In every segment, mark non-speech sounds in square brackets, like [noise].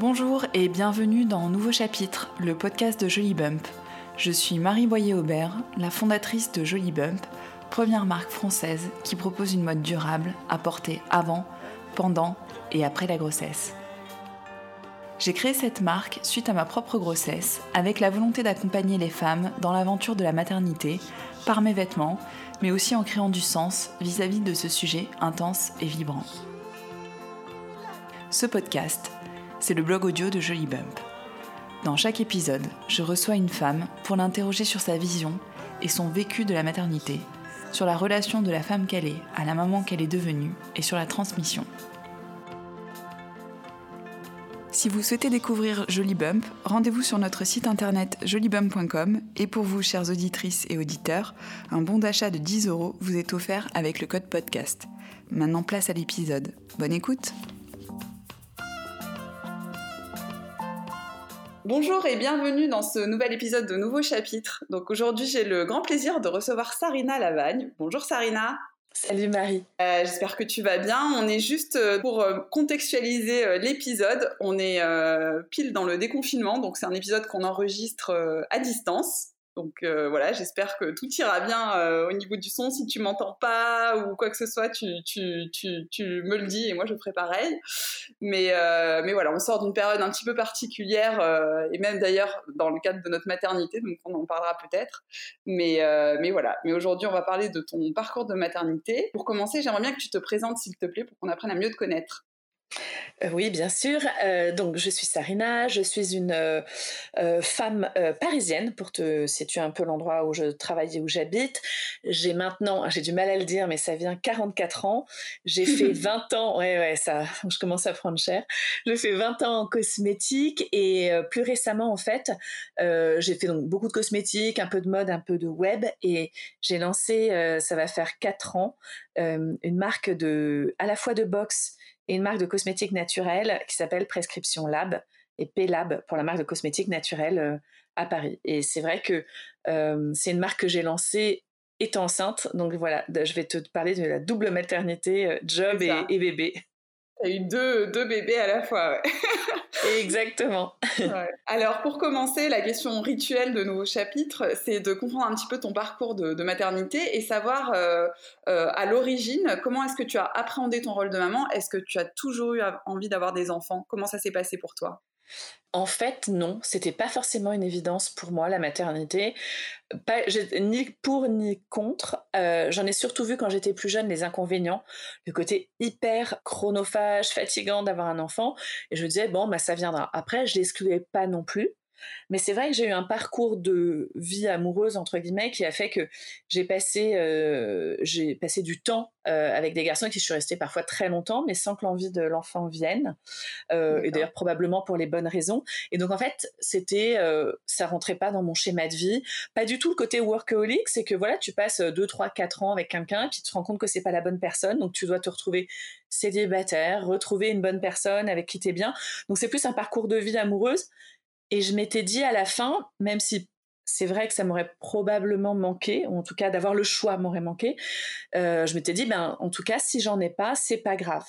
Bonjour et bienvenue dans Nouveau Chapitre, le podcast de Jolly Bump. Je suis Marie Boyer-Aubert, la fondatrice de Jolly Bump, première marque française qui propose une mode durable à porter avant, pendant et après la grossesse. J'ai créé cette marque suite à ma propre grossesse, avec la volonté d'accompagner les femmes dans l'aventure de la maternité, par mes vêtements, mais aussi en créant du sens vis-à-vis de ce sujet intense et vibrant. Ce podcast, c'est le blog audio de Jolly Bump. Dans chaque épisode, je reçois une femme pour l'interroger sur sa vision et son vécu de la maternité, sur la relation de la femme qu'elle est à la maman qu'elle est devenue et sur la transmission. Si vous souhaitez découvrir Jolly Bump, rendez-vous sur notre site internet jolybump.com et pour vous, chères auditrices et auditeurs, un bon d'achat de 10 euros vous est offert avec le code podcast. Maintenant, place à l'épisode. Bonne écoute! Bonjour et bienvenue dans ce nouvel épisode de Nouveau Chapitre. Donc aujourd'hui, j'ai le grand plaisir de recevoir Sarina Lavagne. Bonjour Sarina. Salut Marie. Euh, j'espère que tu vas bien. On est juste euh, pour euh, contextualiser l'épisode. On est pile dans le déconfinement, donc c'est un épisode qu'on enregistre à distance. Donc euh, voilà, j'espère que tout ira bien euh, au niveau du son. Si tu m'entends pas ou quoi que ce soit, tu, tu, tu, me le dis et moi je ferai pareil. Mais, euh, mais voilà, on sort d'une période un petit peu particulière et même d'ailleurs dans le cadre de notre maternité, donc on en parlera peut-être. Mais, mais voilà, mais aujourd'hui on va parler de ton parcours de maternité. Pour commencer, j'aimerais bien que tu te présentes s'il te plaît pour qu'on apprenne à mieux te connaître. Euh, oui, bien sûr. Euh, donc, je suis Sarina, je suis une euh, femme parisienne, pour te situer un peu l'endroit où je travaille et où j'habite. J'ai maintenant, j'ai du mal à le dire, mais ça vient 44 ans. J'ai [laughs] fait 20 ans, ouais, ouais, ça, [laughs] je commence à prendre cher. J'ai fait 20 ans en cosmétique et plus récemment, en fait, j'ai fait donc beaucoup de cosmétiques, un peu de mode, un peu de web et j'ai lancé, ça va faire 4 ans, une marque de, à la fois de boxe et une marque de cosmétiques naturels qui s'appelle Prescription Lab et P-Lab pour la marque de cosmétiques naturels euh, à Paris. Et c'est vrai que euh, c'est une marque que j'ai lancée étant enceinte. Donc voilà, je vais te parler de la double maternité, euh, job et, bébé. Tu as eu deux, deux, bébés à la fois, ouais. [laughs] Exactement. Alors, pour commencer, la question rituelle de nouveau chapitre, c'est de comprendre un petit peu ton parcours de, maternité et savoir euh, euh, à l'origine comment est-ce que tu as appréhendé ton rôle de maman? Est-ce que tu as toujours eu envie d'avoir des enfants? Comment ça s'est passé pour toi? En fait, non, c'était pas forcément une évidence pour moi la maternité, ni pour ni contre. Euh, j'en ai surtout vu quand j'étais plus jeune les inconvénients, le côté hyper chronophage, fatigant d'avoir un enfant, et je me disais bon bah ça viendra. Après, je l'excluais pas non plus, mais c'est vrai que j'ai eu un parcours de vie amoureuse entre guillemets qui a fait que j'ai passé euh, j'ai passé du temps euh, avec des garçons qui je suis restée parfois très longtemps, mais sans que l'envie de l'enfant vienne. Euh, et d'ailleurs probablement pour les bonnes raisons. Et donc en fait c'était ça rentrait pas dans mon schéma de vie. Pas du tout le côté workaholic, c'est que voilà tu passes 2, 3, 4 ans avec quelqu'un, puis tu te rends compte que c'est pas la bonne personne, donc tu dois te retrouver célibataire, retrouver une bonne personne avec qui t'es bien. Donc c'est plus un parcours de vie amoureuse et je m'étais dit à la fin, même si c'est vrai que ça m'aurait probablement manqué, ou en tout cas d'avoir le choix m'aurait manqué. Euh, je m'étais dit, ben en tout cas, si j'en ai pas, c'est pas grave.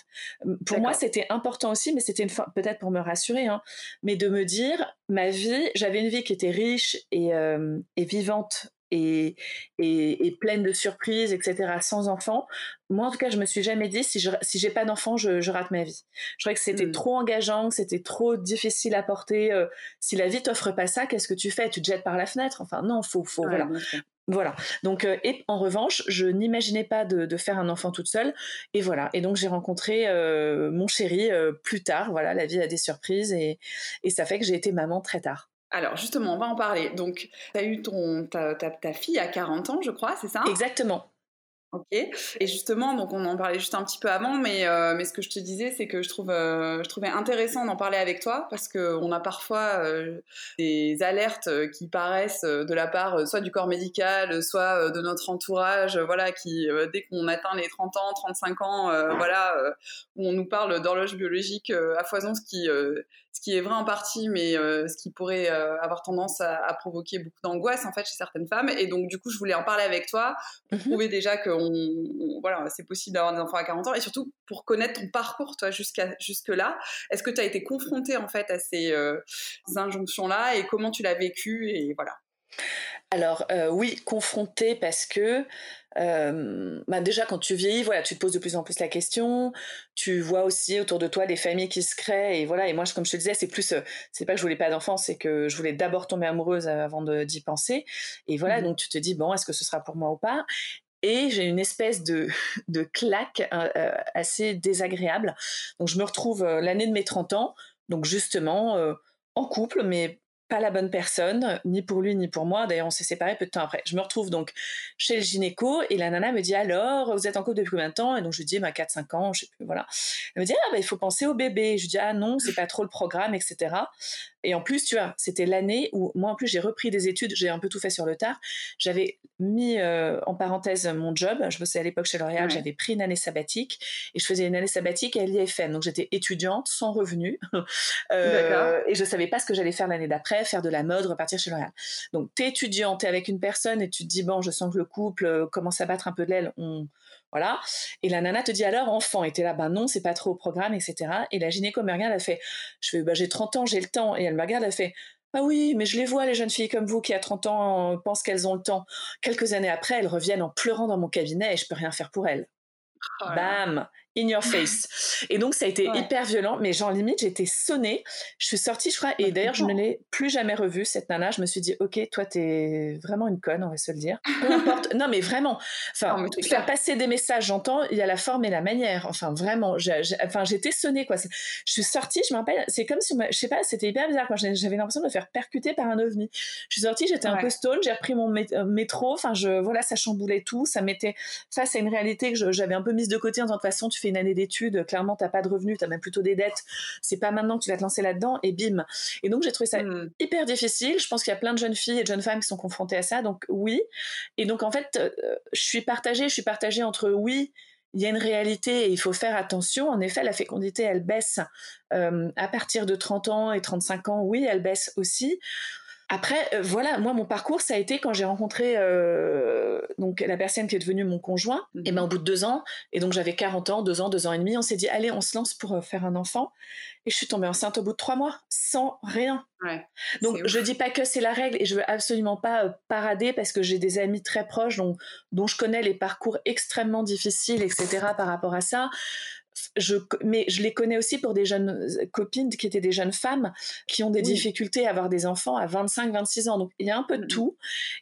Pour moi, c'était important aussi, mais c'était peut-être pour me rassurer, hein, mais de me dire, ma vie, j'avais une vie qui était riche et, euh, et vivante et, et, pleine de surprises, etc., sans enfants. Moi, en tout cas, je me suis jamais dit si je si j'ai pas d'enfant, je, je, rate ma vie. Je croyais que c'était mmh. trop engageant, c'était trop difficile à porter. Euh, si la vie t'offre pas ça, qu'est-ce que tu fais? Tu te jettes par la fenêtre? Enfin, non, faut, faut, voilà. Voilà. Donc, euh, et en revanche, je n'imaginais pas de, de, faire un enfant toute seule. Et voilà. Et donc, j'ai rencontré euh, mon chéri plus tard. Voilà, la vie a des surprises et, et ça fait que j'ai été maman très tard. Alors justement, on va en parler. Donc, tu as eu ton, ta, ta, fille à 40 ans, je crois, c'est ça? Exactement. Ok. Et justement, donc on en parlait juste un petit peu avant, mais, euh, mais ce que je te disais, c'est que je, trouve, euh, je trouvais intéressant d'en parler avec toi parce qu'on a parfois euh, des alertes qui paraissent de la part soit du corps médical, soit de notre entourage, voilà, qui dès qu'on atteint les 30 ans, 35 ans, voilà, où on nous parle d'horloge biologique à foison, ce qui ce qui est vrai en partie, mais ce qui pourrait avoir tendance à, provoquer beaucoup d'angoisse en fait chez certaines femmes. Et donc du coup, je voulais en parler avec toi pour mhm. prouver déjà qu'on on, voilà, c'est possible d'avoir des enfants à 40 ans, et surtout pour connaître ton parcours, toi, jusqu'à jusque-là. Est-ce que tu as été confrontée, en fait, à ces injonctions-là, et comment tu l'as vécu, et voilà. Alors oui, confrontée parce que euh, bah déjà quand tu vieillis, voilà, tu te poses de plus en plus la question. Tu vois aussi autour de toi des familles qui se créent et voilà. Et moi, comme je te disais, c'est plus, euh, c'est pas que je voulais pas d'enfants, c'est que je voulais d'abord tomber amoureuse avant d'y penser. Et voilà, mmh donc tu te dis bon, est-ce que ce sera pour moi ou pas? Et j'ai une espèce de, [laughs] de claque euh, assez désagréable. Donc je me retrouve l'année de mes 30 ans, donc justement en couple, mais pas la bonne personne, ni pour lui ni pour moi. D'ailleurs, on s'est séparés peu de temps après. Je me retrouve donc chez le gynéco et la nana me dit alors, vous êtes en couple depuis combien de temps? Et donc je lui dis, bah, 4-5 ans, je sais plus, voilà. Elle me dit, ah, bah, il faut penser au bébé. Je lui dis, ah non, c'est pas trop le programme, etc. Et en plus, tu vois, c'était l'année où moi, en plus, j'ai repris des études, j'ai un peu tout fait sur le tard. J'avais mis euh, en parenthèse mon job. Je bossais à l'époque chez L'Oréal, j'avais pris une année sabbatique et je faisais une année sabbatique à l'IFM. Donc j'étais étudiante, sans revenu. [laughs] euh, et je savais pas ce que j'allais faire l'année d'après, faire de la mode, repartir chez L'Oréal. Donc t'es étudiante, t'es avec une personne et tu te dis, bon, je sens que le couple euh, commence à battre un peu de l'aile. On voilà. Et la nana te dit alors enfant. Et t'es là, ben non, c'est pas trop au programme, etc. Et la gynéco me regarde, elle fait, je fais, bah, j'ai 30 ans, j'ai le temps. Et elle me regarde, elle fait, ah oui, mais je les vois, les jeunes filles comme vous qui à 30 ans pensent qu'elles ont le temps. Quelques années après, elles reviennent en pleurant dans mon cabinet et je peux rien faire pour elles. Oh Bam in your face. Et donc ça a été hyper violent, mais genre limite j'étais sonnée. Je suis sortie, je crois, et d'ailleurs je ne l'ai plus jamais revue cette nana. Je me suis dit ok, toi t'es vraiment une conne, on va se le dire. Peu [laughs] importe. non mais vraiment. Enfin, faire passer des messages, j'entends. Il y a la forme et la manière. Enfin vraiment. enfin j'étais sonnée quoi. Je suis sortie, je me rappelle. C'est comme si je sais pas, c'était hyper bizarre quand j'avais l'impression de me faire percuter par un ovni. Je suis sortie, j'étais un peu stone, j'ai repris mon euh, métro. Enfin je voilà, ça chamboulait tout, ça mettait face à une réalité que j'avais un peu mise de côté en tant que façon tu fais une année d'études, clairement t'as pas de revenus, t'as même plutôt des dettes, c'est pas maintenant que tu vas te lancer là-dedans et bim. Et donc j'ai trouvé ça hmm. hyper difficile. Je pense qu'il y a plein de jeunes filles et de jeunes femmes qui sont confrontées à ça, donc oui. Et donc en fait, euh, je suis partagée, je suis partagée entre oui, il y a une réalité et il faut faire attention. En effet, la fécondité, elle baisse euh, à partir de 30 ans et 35 ans. Oui, elle baisse aussi. Après, euh, voilà, moi, mon parcours, ça a été quand j'ai rencontré euh, donc la personne qui est devenue mon conjoint. Et ben, au bout de deux ans, et donc j'avais 40 ans, deux ans, deux ans et demi, on s'est dit, allez, on se lance pour euh, faire un enfant. Et je suis tombée enceinte au bout de trois mois, sans rien. donc, je dis pas que c'est la règle, et je veux absolument pas parader parce que j'ai des amis très proches dont, dont je connais les parcours extrêmement difficiles, etc. par rapport à ça je, mais je les connais aussi pour des jeunes euh, copines qui étaient des jeunes femmes qui ont des difficultés à avoir des enfants à 25, 26 ans. Donc il y a un peu de tout.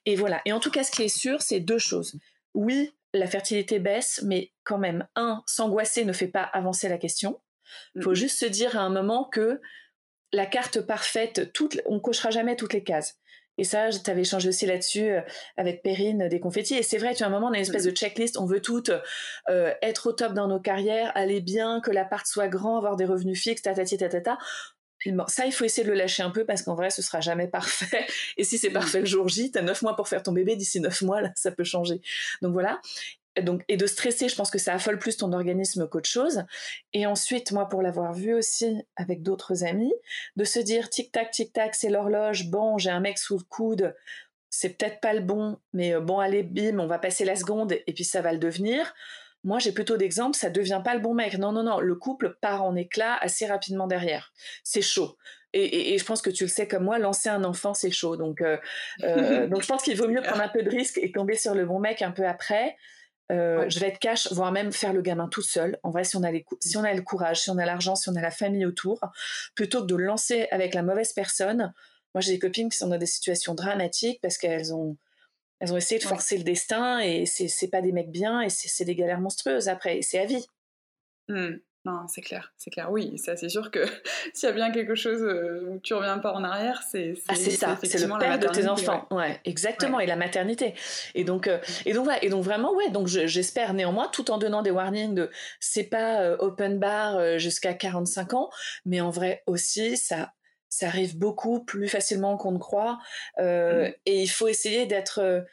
Et voilà. Et en tout cas, ce qui est sûr, c'est deux choses. Oui, la fertilité baisse, mais quand même, un, s'angoisser ne fait pas avancer la question. Il faut juste se dire à un moment que la carte parfaite, toute, on cochera jamais toutes les cases. Et ça, tu avais échangé aussi là-dessus euh, avec Perrine des confettis. Et c'est vrai, tu as un moment, on a une espèce de checklist. On veut toutes euh, être au top dans nos carrières, aller bien, que l'appart soit grand, avoir des revenus fixes, tatati tatata. Bon, ça, il faut essayer de le lâcher un peu parce qu'en vrai, ce sera jamais [laughs] parfait. Et si c'est parfait le jour J, t'as neuf mois pour faire ton bébé. D'ici neuf mois, là, ça peut changer. Donc voilà donc, et de stresser, je pense que ça affole plus ton organisme qu'autre chose. Et ensuite, moi, pour l'avoir vu aussi avec d'autres amis, de se dire tic-tac, tic-tac, c'est l'horloge, bon, j'ai un mec sous le coude, c'est peut-être pas le bon, mais euh, bon, allez, bim, on va passer la seconde et puis ça va le devenir. Moi, j'ai plutôt d'exemples, ça devient pas le bon mec. Non, non, non, le couple part en éclat assez rapidement derrière. C'est chaud. Et, je pense que tu le sais comme moi, lancer un enfant, c'est chaud. Donc, euh, euh, [laughs] donc je pense qu'il vaut mieux prendre un peu de risque et tomber sur le bon mec un peu après. Euh, je vais être cash, voire même faire le gamin tout seul. En vrai, si on a, si on a le courage, si on a l'argent, si on a la famille autour, plutôt que de lancer avec la mauvaise personne. Moi, j'ai des copines qui sont dans des situations dramatiques parce qu'elles ont, elles ont essayé de forcer le destin et c'est pas des mecs bien et c'est des galères monstrueuses après. C'est à vie. Mmh. Non, c'est clair, c'est clair. Oui, ça, c'est sûr que [laughs] s'il y a bien quelque chose euh, où tu reviens pas en arrière, c'est ah, c'est ça, c'est le père de tes enfants. Ouais, exactement, et la maternité. Et donc, euh, et donc et donc vraiment, ouais. Donc j'espère néanmoins, tout en donnant des warnings de c'est pas euh, open bar jusqu'à 45 ans, mais en vrai aussi, ça ça arrive beaucoup plus facilement qu'on ne croit. Mmh. Et il faut essayer d'être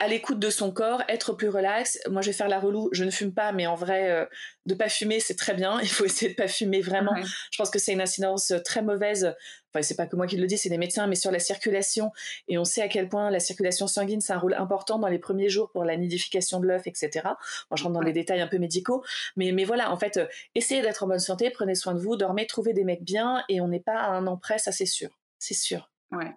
à l'écoute de son corps, être plus relax. Moi, je vais faire la relou. Je ne fume pas, mais en vrai, euh, de pas fumer, c'est très bien. [laughs] Il faut essayer de pas fumer vraiment. Je pense que c'est une incidence très mauvaise. Enfin, c'est pas que moi qui le dis, c'est des médecins, mais sur la circulation. Et on sait à quel point la circulation sanguine, c'est un rôle important dans les premiers jours pour la nidification de l'œuf, etc. Moi, je rentre dans les détails un peu médicaux. Mais, mais voilà, en fait, euh, essayez d'être en bonne santé, prenez soin de vous, dormez, trouvez des mecs bien, et on n'est pas à un an près, ça c'est sûr. C'est sûr. Ouais.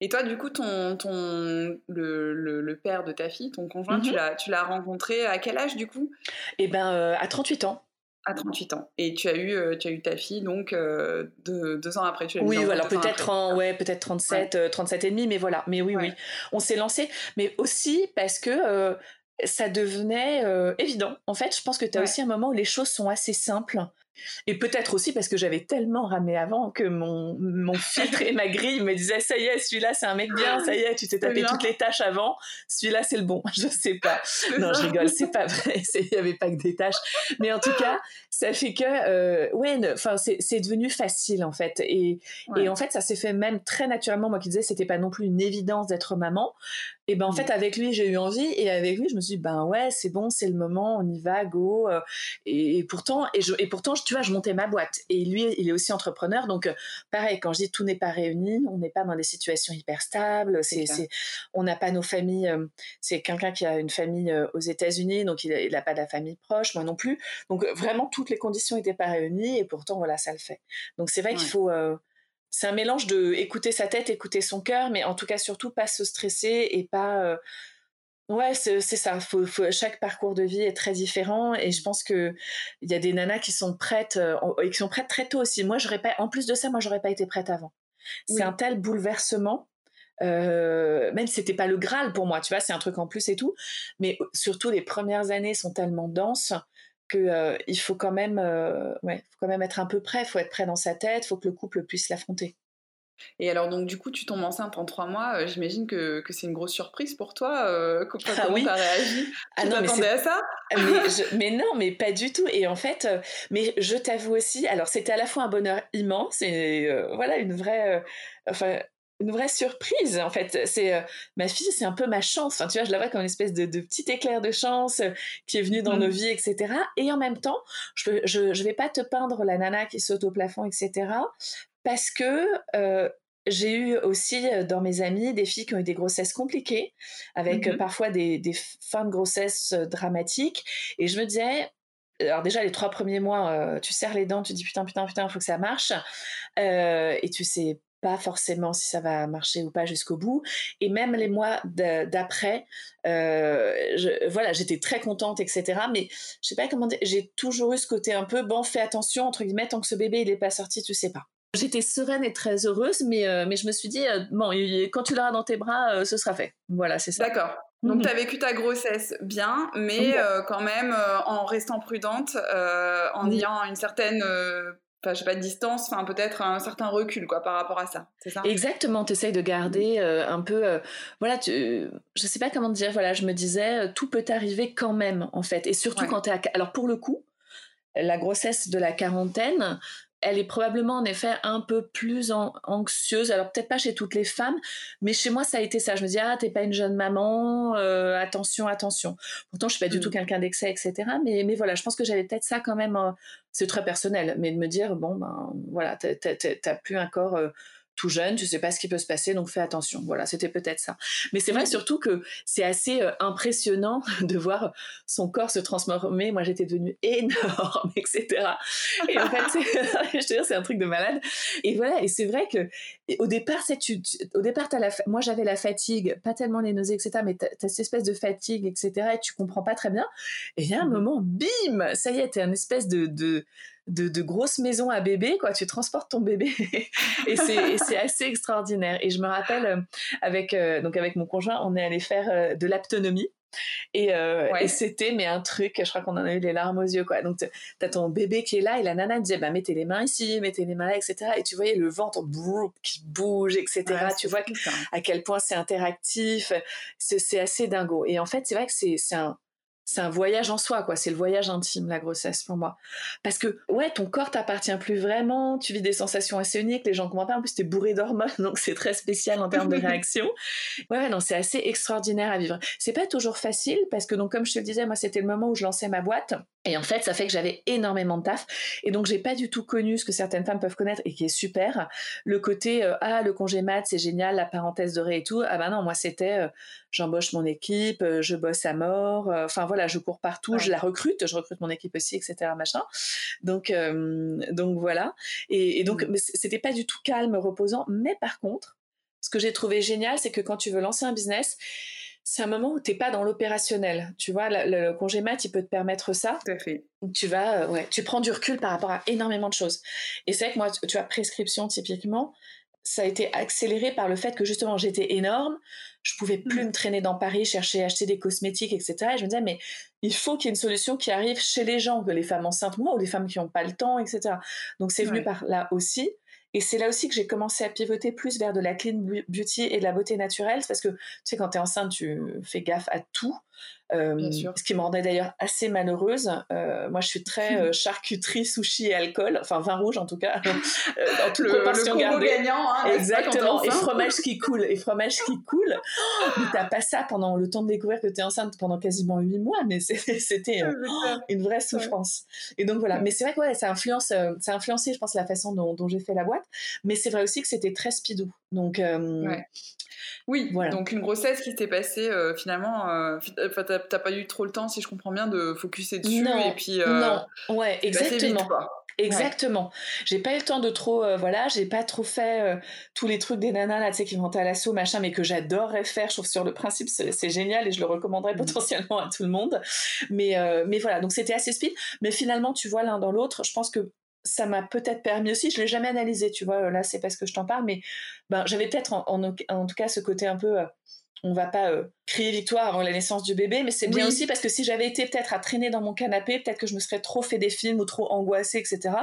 Et toi, du coup, ton, ton, le, le, père de ta fille, ton conjoint, tu mhm. tu l'as rencontré à quel âge, du coup? Eh ben, euh, à 38 ans. À 38 ans. Et tu as eu, euh, tu as eu ta fille, donc, euh, deux, ans après, tu l'as Oui, alors peut-être en, ouais, peut-être 37, 37 et demi, mais voilà. Mais oui, oui. On s'est lancé, mais aussi parce que ça devenait évident. En fait, je pense que tu as aussi un moment où les choses sont assez simples. Et peut-être aussi parce que j'avais tellement ramé avant que mon, mon filtre et ma grille me disaient ça y est, celui-là c'est un mec bien, ça y est, tu t'es tapé toutes les tâches avant, celui-là c'est le bon. [laughs] Je sais pas. Non, je rigole, c'est pas vrai, [laughs] il y avait pas que des tâches. Mais en tout cas, ça fait que, euh, ouais, enfin, c'est devenu facile en fait. Et, et en fait, ça s'est fait même très naturellement. Moi qui disais, c'était pas non plus une évidence d'être maman. Et ben en fait, avec lui, j'ai eu envie. Et avec lui, je me suis dit, ben ouais, c'est bon, c'est le moment, on y va, go. Euh. Et, pourtant, et, je, et pourtant, tu vois, je montais ma boîte. Et lui, il est aussi entrepreneur. Donc, euh, pareil, quand je dis tout n'est pas réuni, on n'est pas dans des situations hyper stables. C'est, on n'a pas nos familles. Euh, c'est quelqu'un qui a une famille aux États-Unis, donc il n'a pas de la famille proche, moi non plus. Donc, vraiment, toutes les conditions n'étaient pas réunies. Et pourtant, voilà, ça le fait. Donc, c'est vrai qu'il faut c'est un mélange de écouter sa tête, écouter son cœur, mais en tout cas surtout pas se stresser et pas. Euh, ouais, c'est ça. chaque parcours de vie est très différent et je pense que il y a des nanas qui sont prêtes euh, et qui sont prêtes très tôt aussi. Moi, j'aurais pas. En plus de ça, moi, j'aurais pas été prête avant. C'est un tel bouleversement. Euh, même si c'était pas le Graal pour moi, tu vois, c'est un truc en plus et tout. Mais surtout, les premières années sont tellement denses que euh, il faut quand même, euh, ouais, faut quand même être un peu prêt. Il faut être prêt dans sa tête. Il faut que le couple puisse l'affronter. Et alors donc du coup tu tombes enceinte en trois mois, euh, j'imagine que, que c'est une grosse surprise pour toi. comment ah oui. as réagi? Ah Tu t'attendais à ça? mais, mais, non, mais pas du tout. Et en fait, mais je t'avoue aussi, alors c'était à la fois un bonheur immense et voilà une vraie, enfin une vraie surprise en fait. C'est euh, ma fille c'est un peu ma chance. Tu vois je la vois comme une espèce de, petit éclair de chance euh, qui est venu dans nos mmh. vies etc et en même temps je, je, je vais pas te peindre la nana qui saute au plafond etc parce que euh, j'ai eu aussi dans mes amis des filles qui ont eu des grossesses compliquées, avec mmh parfois des, des, fins de grossesse dramatiques. Et je me disais, alors déjà les trois premiers mois, tu serres les dents, tu dis putain putain putain, il faut que ça marche, euh, et tu sais pas forcément si ça va marcher ou pas jusqu'au bout. Et même les mois d'après, euh, voilà, j'étais très contente, etc. Mais je sais pas comment dire, j'ai toujours eu ce côté un peu, bon, fais attention, entre guillemets, tant que ce bébé il est pas sorti, tu sais pas. J'étais sereine et très heureuse, mais, euh, mais je me suis dit, euh, bon, quand tu l'auras dans tes bras, ce sera fait. Voilà, c'est ça. D'accord. Donc, tu as vécu ta grossesse bien, mais quand même en restant prudente, en ayant une certaine enfin je sais pas de distance enfin peut-être un certain recul quoi par rapport à ça c'est ça? Exactement tu essayes de garder euh, un peu euh, voilà tu, je sais pas comment dire voilà je me disais euh, tout peut arriver quand même en fait. Et surtout quand tu es alors pour le coup la grossesse de la quarantaine elle est probablement en effet un peu plus anxieuse. Alors peut-être pas chez toutes les femmes, mais chez moi ça a été ça. Je me dis ah t'es pas une jeune maman, euh, attention attention. Pourtant je suis pas du tout mm. quelqu'un d'excès etc. Mais mais voilà je pense que j'avais peut-être ça quand même. Euh, c'est très personnel, mais de me dire bon ben voilà t'as plus un corps euh, tout jeune, tu sais pas ce qui peut se passer, donc fais attention. Voilà, c'était peut-être ça. Mais c'est vrai surtout que c'est assez euh, impressionnant [laughs] de voir son corps se transformer. Moi, j'étais devenue [laughs] énorme, etc. Et en fait, [laughs] je te dire, c'est un truc de malade. Et voilà, et c'est vrai que au départ, tu, au départ, as la, moi, j'avais la fatigue, pas tellement les nausées, etc. Mais tu as cette espèce de fatigue, etc. Et tu comprends pas très bien. Et il y a un mmh moment, bim, ça y est, t'es un espèce de, de de, de grosses maisons à bébé, quoi. Tu transportes ton bébé [laughs] et c'est assez extraordinaire. Et je me rappelle euh, avec euh, donc avec mon conjoint, on est allé faire euh, de l'aptonomie. Et, c'était mais un truc, je crois qu'on en a eu les larmes aux yeux quoi. Donc t'as ton bébé qui est là et la nana disait bah mettez les mains ici, mettez les mains là, etc. Et tu voyais le ventre qui bouge, etc. tu vois à quel point c'est interactif, c'est assez dingo. Et en fait c'est vrai que c'est un c'est un voyage en soi, quoi. C'est le voyage intime, la grossesse, pour moi. Parce que, ouais, ton corps t'appartient plus vraiment, tu vis des sensations assez uniques, les gens comprennent pas, en plus, t'es bourré d'hormones, [laughs] donc c'est très spécial en termes de [laughs] réaction. Ouais, non, c'est assez extraordinaire à vivre. C'est pas toujours facile, parce que, donc, comme je te le disais, moi, c'était le moment où je lançais ma boîte. Et en fait, ça fait que j'avais énormément de taf. Et donc, j'ai pas du tout connu ce que certaines femmes peuvent connaître et qui est super. Le côté, euh, ah, le congé mat, c'est génial, la parenthèse dorée et tout. Ah bah non, moi, c'était, euh, j'embauche mon équipe, euh, je bosse à mort. Enfin, voilà je cours partout, je la recrute, je recrute mon équipe aussi, etc. Machin. Donc, donc voilà. Et, donc, mmh. c'était pas du tout calme, reposant. Mais par contre, ce que j'ai trouvé génial, c'est que quand tu veux lancer un business, c'est un moment où tu n'es pas dans l'opérationnel. Tu vois, le, congé mat, il peut te permettre ça. Tout à fait. Tu vas, euh, ouais, tu prends du recul par rapport à énormément de choses. Et c'est vrai que moi, tu, vois, prescription typiquement, ça a été accéléré par le fait que justement j'étais énorme, je pouvais plus mmh. me traîner dans Paris, chercher, acheter des cosmétiques, etc. Et je me disais, mais il faut qu'il y ait une solution qui arrive chez les gens, que les femmes enceintes, moi, ou les femmes qui n'ont pas le temps, etc. Donc c'est venu par là aussi. Et c'est là aussi que j'ai commencé à pivoter plus vers de la clean beauty et de la beauté naturelle, parce que tu sais, quand tu es enceinte, tu fais gaffe à tout. Euh, ce qui me rendait d'ailleurs assez malheureuse. Euh, moi, je suis très [laughs] euh, charcuterie, sushi et alcool, enfin vin rouge en tout cas, [laughs] en toute le, le gagnant, hein, Exactement. Et fromage qui coule, et fromage qui coule. [laughs] mais t'as pas ça pendant le temps de découvrir que tu es enceinte pendant quasiment huit mois, mais c'était une vraie souffrance. Et donc voilà. Mais c'est vrai que ouais, ça influence, ça a influencé, je pense, la façon dont, dont j'ai fait la boîte. Mais c'est vrai aussi que c'était très speedou. Donc oui, voilà. donc une grossesse qui s'est passée euh, finalement, euh, t'as pas eu trop le temps, si je comprends bien, de focuser dessus non, et puis. Euh, non, ouais, exactement. Exactement. J'ai pas eu le temps de trop, voilà, j'ai pas trop fait tous les trucs des nanas là, tu sais, qui vont à l'assaut, machin, mais que j'adorerais faire. Je trouve sur le principe c'est génial et je le recommanderais mmh. potentiellement à tout le monde. Mais, mais voilà, donc c'était assez speed. Mais finalement, tu vois l'un dans l'autre, je pense que ça m'a peut-être permis aussi, je l'ai jamais analysé, tu vois, là c'est parce que je t'en parle, mais ben, j'avais peut-être en, tout cas ce côté un peu, euh, on va pas euh, crier victoire avant la naissance du bébé, mais c'est bien aussi parce que si j'avais été peut-être à traîner dans mon canapé, peut-être que je me serais trop fait des films ou trop angoissée, etc.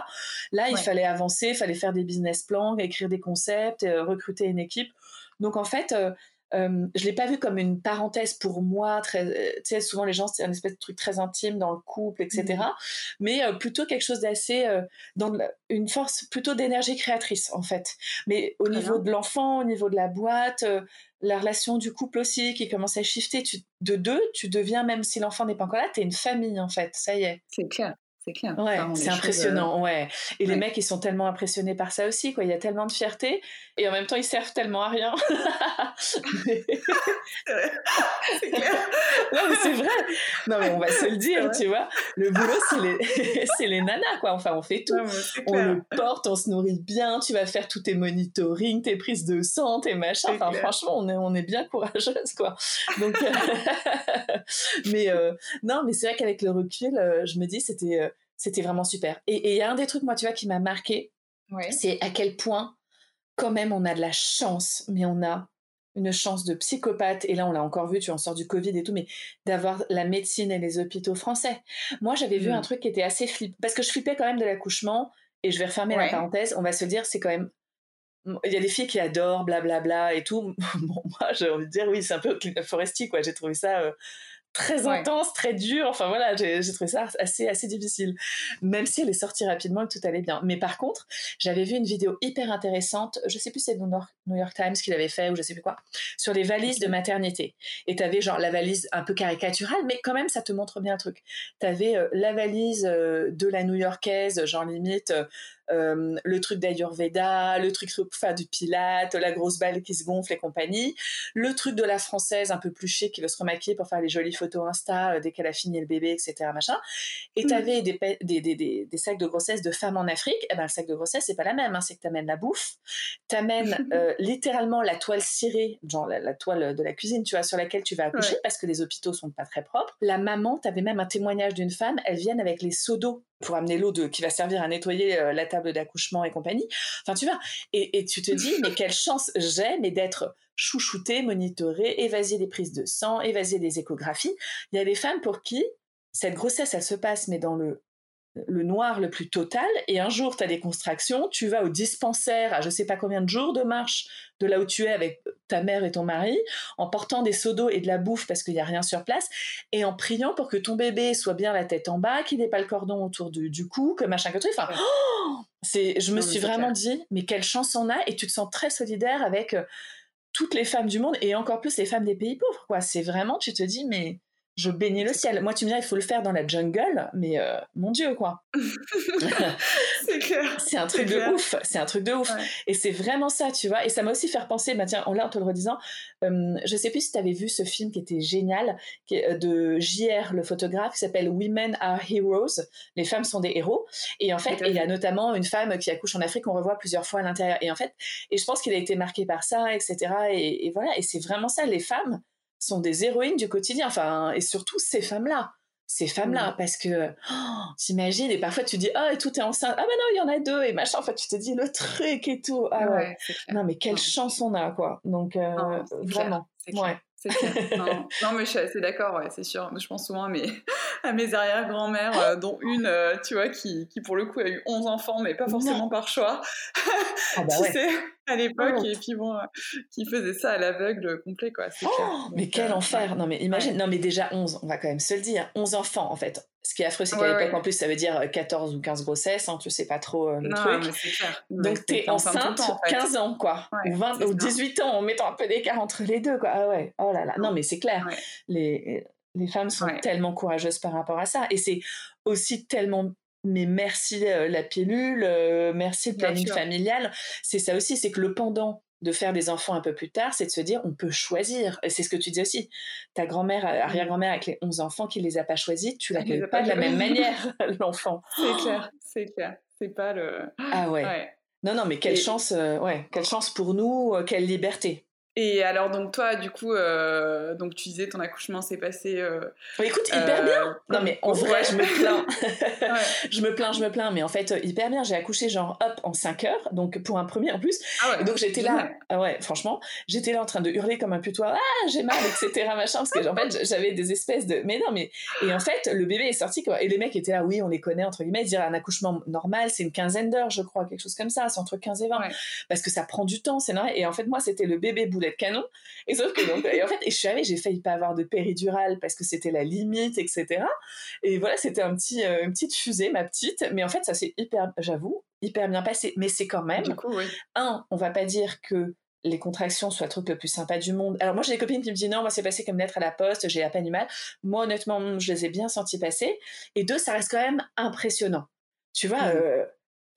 Là, il fallait avancer, il fallait faire des business plans, écrire des concepts, euh, recruter une équipe. Donc en fait, euh, je l'ai pas vu comme une parenthèse pour moi. Très, euh, tu sais, souvent les gens c'est un espèce de truc très intime dans le couple, etc. Mmh. Mais euh, plutôt quelque chose d'assez dans une force plutôt d'énergie créatrice en fait. Mais au niveau de l'enfant, au niveau de la boîte, la relation du couple aussi qui commence à shifter. de deux, tu deviens même si l'enfant n'est pas encore là, tu es une famille en fait. Ça y est. C'est clair c'est clair. Ouais, c'est impressionnant, euh, ouais. Et les mecs, ils sont tellement impressionnés par ça aussi, quoi. Il y a tellement de fierté, et en même temps, ils servent tellement à rien. [laughs] c'est clair. non, mais c'est vrai. Non, mais on va se le dire, tu vois. Le boulot, c'est les, [laughs] c'est les nanas, quoi. Enfin, on fait tout. on le porte, on se nourrit bien, tu vas faire tous tes monitoring, tes prises de sang, tes machins. Enfin, franchement, on est, on est bien courageuse, quoi. Donc, euh, [laughs] mais euh, non, mais c'est vrai qu'avec le recul, je me dis, c'était c'était vraiment super. Et il y a un des trucs, moi, tu vois, qui m'a marqué, c'est à quel point, quand même, on a de la chance, mais on a une chance de psychopathe, et là on l'a encore vu, tu en sors du Covid et tout, mais d'avoir la médecine et les hôpitaux français. Moi j'avais vu un mm. truc qui était assez flippant, parce que je flippais quand même de l'accouchement, et je vais refermer la parenthèse, on va se dire, c'est quand même... Il y a des filles qui adorent, blablabla bla, bla, et tout. [laughs] Bon, moi j'ai envie de dire, oui, c'est un peu Foresti, quoi, j'ai trouvé ça... Euh, très intense, très dur. Enfin voilà, j'ai trouvé ça assez, assez difficile. Même si elle est sortie rapidement et tout allait bien. Mais par contre, j'avais vu une vidéo hyper intéressante, je sais plus c'est le New York Times qui l'avait fait ou je sais plus quoi, sur les valises de maternité. Et tu avais genre la valise un peu caricaturale, mais quand même ça te montre bien le truc. T'avais euh, la valise euh, de la New-Yorkaise, genre limite euh, le truc d'Ayurveda, le truc enfin, du Pilate, la grosse balle qui se gonfle et compagnie, le truc de la française un peu plus chic qui veut se remaquiller pour faire les jolies photos Insta euh, dès qu'elle a fini le bébé, etc. Machin. Et tu avais des, des, des, des, sacs de grossesse de femmes en Afrique. Et eh ben, le sac de grossesse, c'est pas la même. Hein. C'est que tu amènes la bouffe, tu amènes [laughs] euh, littéralement la toile cirée, genre la, toile de la cuisine, tu vois, sur laquelle tu vas accoucher parce que les hôpitaux sont pas très propres. La maman, tu avais même un témoignage d'une femme, elle vient avec les seaux d'eau pour amener l'eau qui va servir à nettoyer euh, la table d'accouchement et compagnie. Enfin, tu vois, et, tu te dis, [laughs] mais quelle chance j'ai, mais d'être chouchoutée, monitorée, évasier des prises de sang, évasier des échographies. Il y a des femmes pour qui cette grossesse, elle se passe, mais dans le le noir le plus total, et un jour, tu as des contractions, tu vas au dispensaire à je sais pas combien de jours de marche de là où tu es avec ta mère et ton mari, en portant des seaux d'eau et de la bouffe parce qu'il n'y a rien sur place, et en priant pour que ton bébé soit bien la tête en bas, qu'il n'ait pas le cordon autour du, cou, que machin que truc. Enfin, oh c'est, je me suis vraiment dit, mais quelle chance on a, et tu te sens très solidaire avec euh, toutes les femmes du monde, et encore plus les femmes des pays pauvres, quoi. C'est vraiment, tu te dis, mais je bénis le ciel. Moi, tu me dis, il faut le faire dans la jungle, mais euh, mon Dieu, quoi. [laughs] c'est clair. C'est un truc de ouf. C'est un truc de ouf. Et c'est vraiment ça, tu vois. Et ça m'a aussi fait penser, bah, tiens, là, en te le redisant, euh, je sais plus si tu avais vu ce film qui était génial, qui est, euh, de JR, le photographe, qui s'appelle Women Are Heroes. Les femmes sont des héros. Et en fait, il y a notamment une femme qui accouche en Afrique, on revoit plusieurs fois à l'intérieur. Et en fait, et je pense qu'il a été marqué par ça, etc. Et, et voilà. Et c'est vraiment ça, les femmes sont des héroïnes du quotidien. Enfin, et surtout ces femmes-là. Ces femmes-là, parce que oh, t'imagines, et parfois tu dis, oh, et tout est enceinte, ah ben non, il y en a deux, et machin, en fait, tu te dis le truc et tout. Ah ouais. non, mais quelle chance on a, quoi. Donc, euh, vraiment. Ouais. non, mais je suis assez d'accord, ouais, c'est sûr. Je pense souvent à mes, à mes arrière-grand-mères, euh, dont une, euh, tu vois, qui, qui, pour le coup a eu 11 enfants, mais pas forcément par choix. Ah bah [laughs] ouais. à l'époque oh. et puis bon euh, qui faisait ça à l'aveugle complet quoi oh, mais quel enfer. non mais imagine non mais déjà 11 on va quand même se le dire 11 enfants en fait. Ce qui est affreux c'est qu'à l'époque en plus ça veut dire 14 ou 15 grossesses hein, tu sais pas trop euh, le non, truc. mais clair. donc t'es enceinte 15 ans quoi ou, 20, ou 18 ans en mettant un peu d'écart entre les deux quoi. Ah ouais oh là là. Non mais c'est clair. Les les femmes sont tellement courageuses par rapport à ça et c'est aussi tellement mais merci euh, la pilule, euh, merci le planning familial. C'est ça aussi, c'est que le pendant de faire des enfants un peu plus tard, c'est de se dire on peut choisir. C'est ce que tu dis aussi. Ta grand-mère, euh, arrière-grand-mère avec les 11 enfants qui les a pas choisis, tu l'accueilles pas, de la même manière, [laughs] l'enfant. [laughs] C'est clair, c'est clair. C'est pas le. Ah ouais. Non, non, mais quelle chance, ouais, quelle chance pour nous, quelle liberté. Et alors, donc, toi, du coup, euh, donc tu disais ton accouchement s'est passé. Euh, bah, écoute, hyper bien! Euh, non, mais en vrai, je me plains. [laughs] [laughs] Je me plains, je me plains, mais en fait, hyper bien. J'ai accouché, genre, hop, en 5 heures, donc pour un premier en plus. Ah donc, j'étais là, ah ouais, franchement, j'étais là en train de hurler comme un putois, ah, j'ai mal, etc., machin, parce que, en fait, j'avais des espèces de. Mais non, mais. Et en fait, le bébé est sorti, quoi. Et les mecs étaient là, oui, on les connaît, entre guillemets, dire un accouchement normal, c'est une quinzaine d'heures, je crois, quelque chose comme ça, c'est entre 15 et 20. Parce que ça prend du temps, c'est normal. Et en fait, moi, c'était le bébé bout de canon. Et sauf que donc, [laughs] et en fait, et je suis arrivée, j'ai failli pas avoir de péridurale parce que c'était la limite, etc. Et voilà, c'était un petit, euh, une petite fusée, ma petite. Mais en fait, ça s'est hyper, j'avoue, hyper bien passé. Mais c'est quand même, un, on va pas dire que les contractions soient le truc le plus sympa du monde. Alors moi j'ai des copines qui me disent non, moi c'est passé comme lettre à la poste, j'ai à peine eu mal. Moi honnêtement, je les ai bien sentis passer. Et deux, ça reste quand même impressionnant. Tu vois, mmh. euh,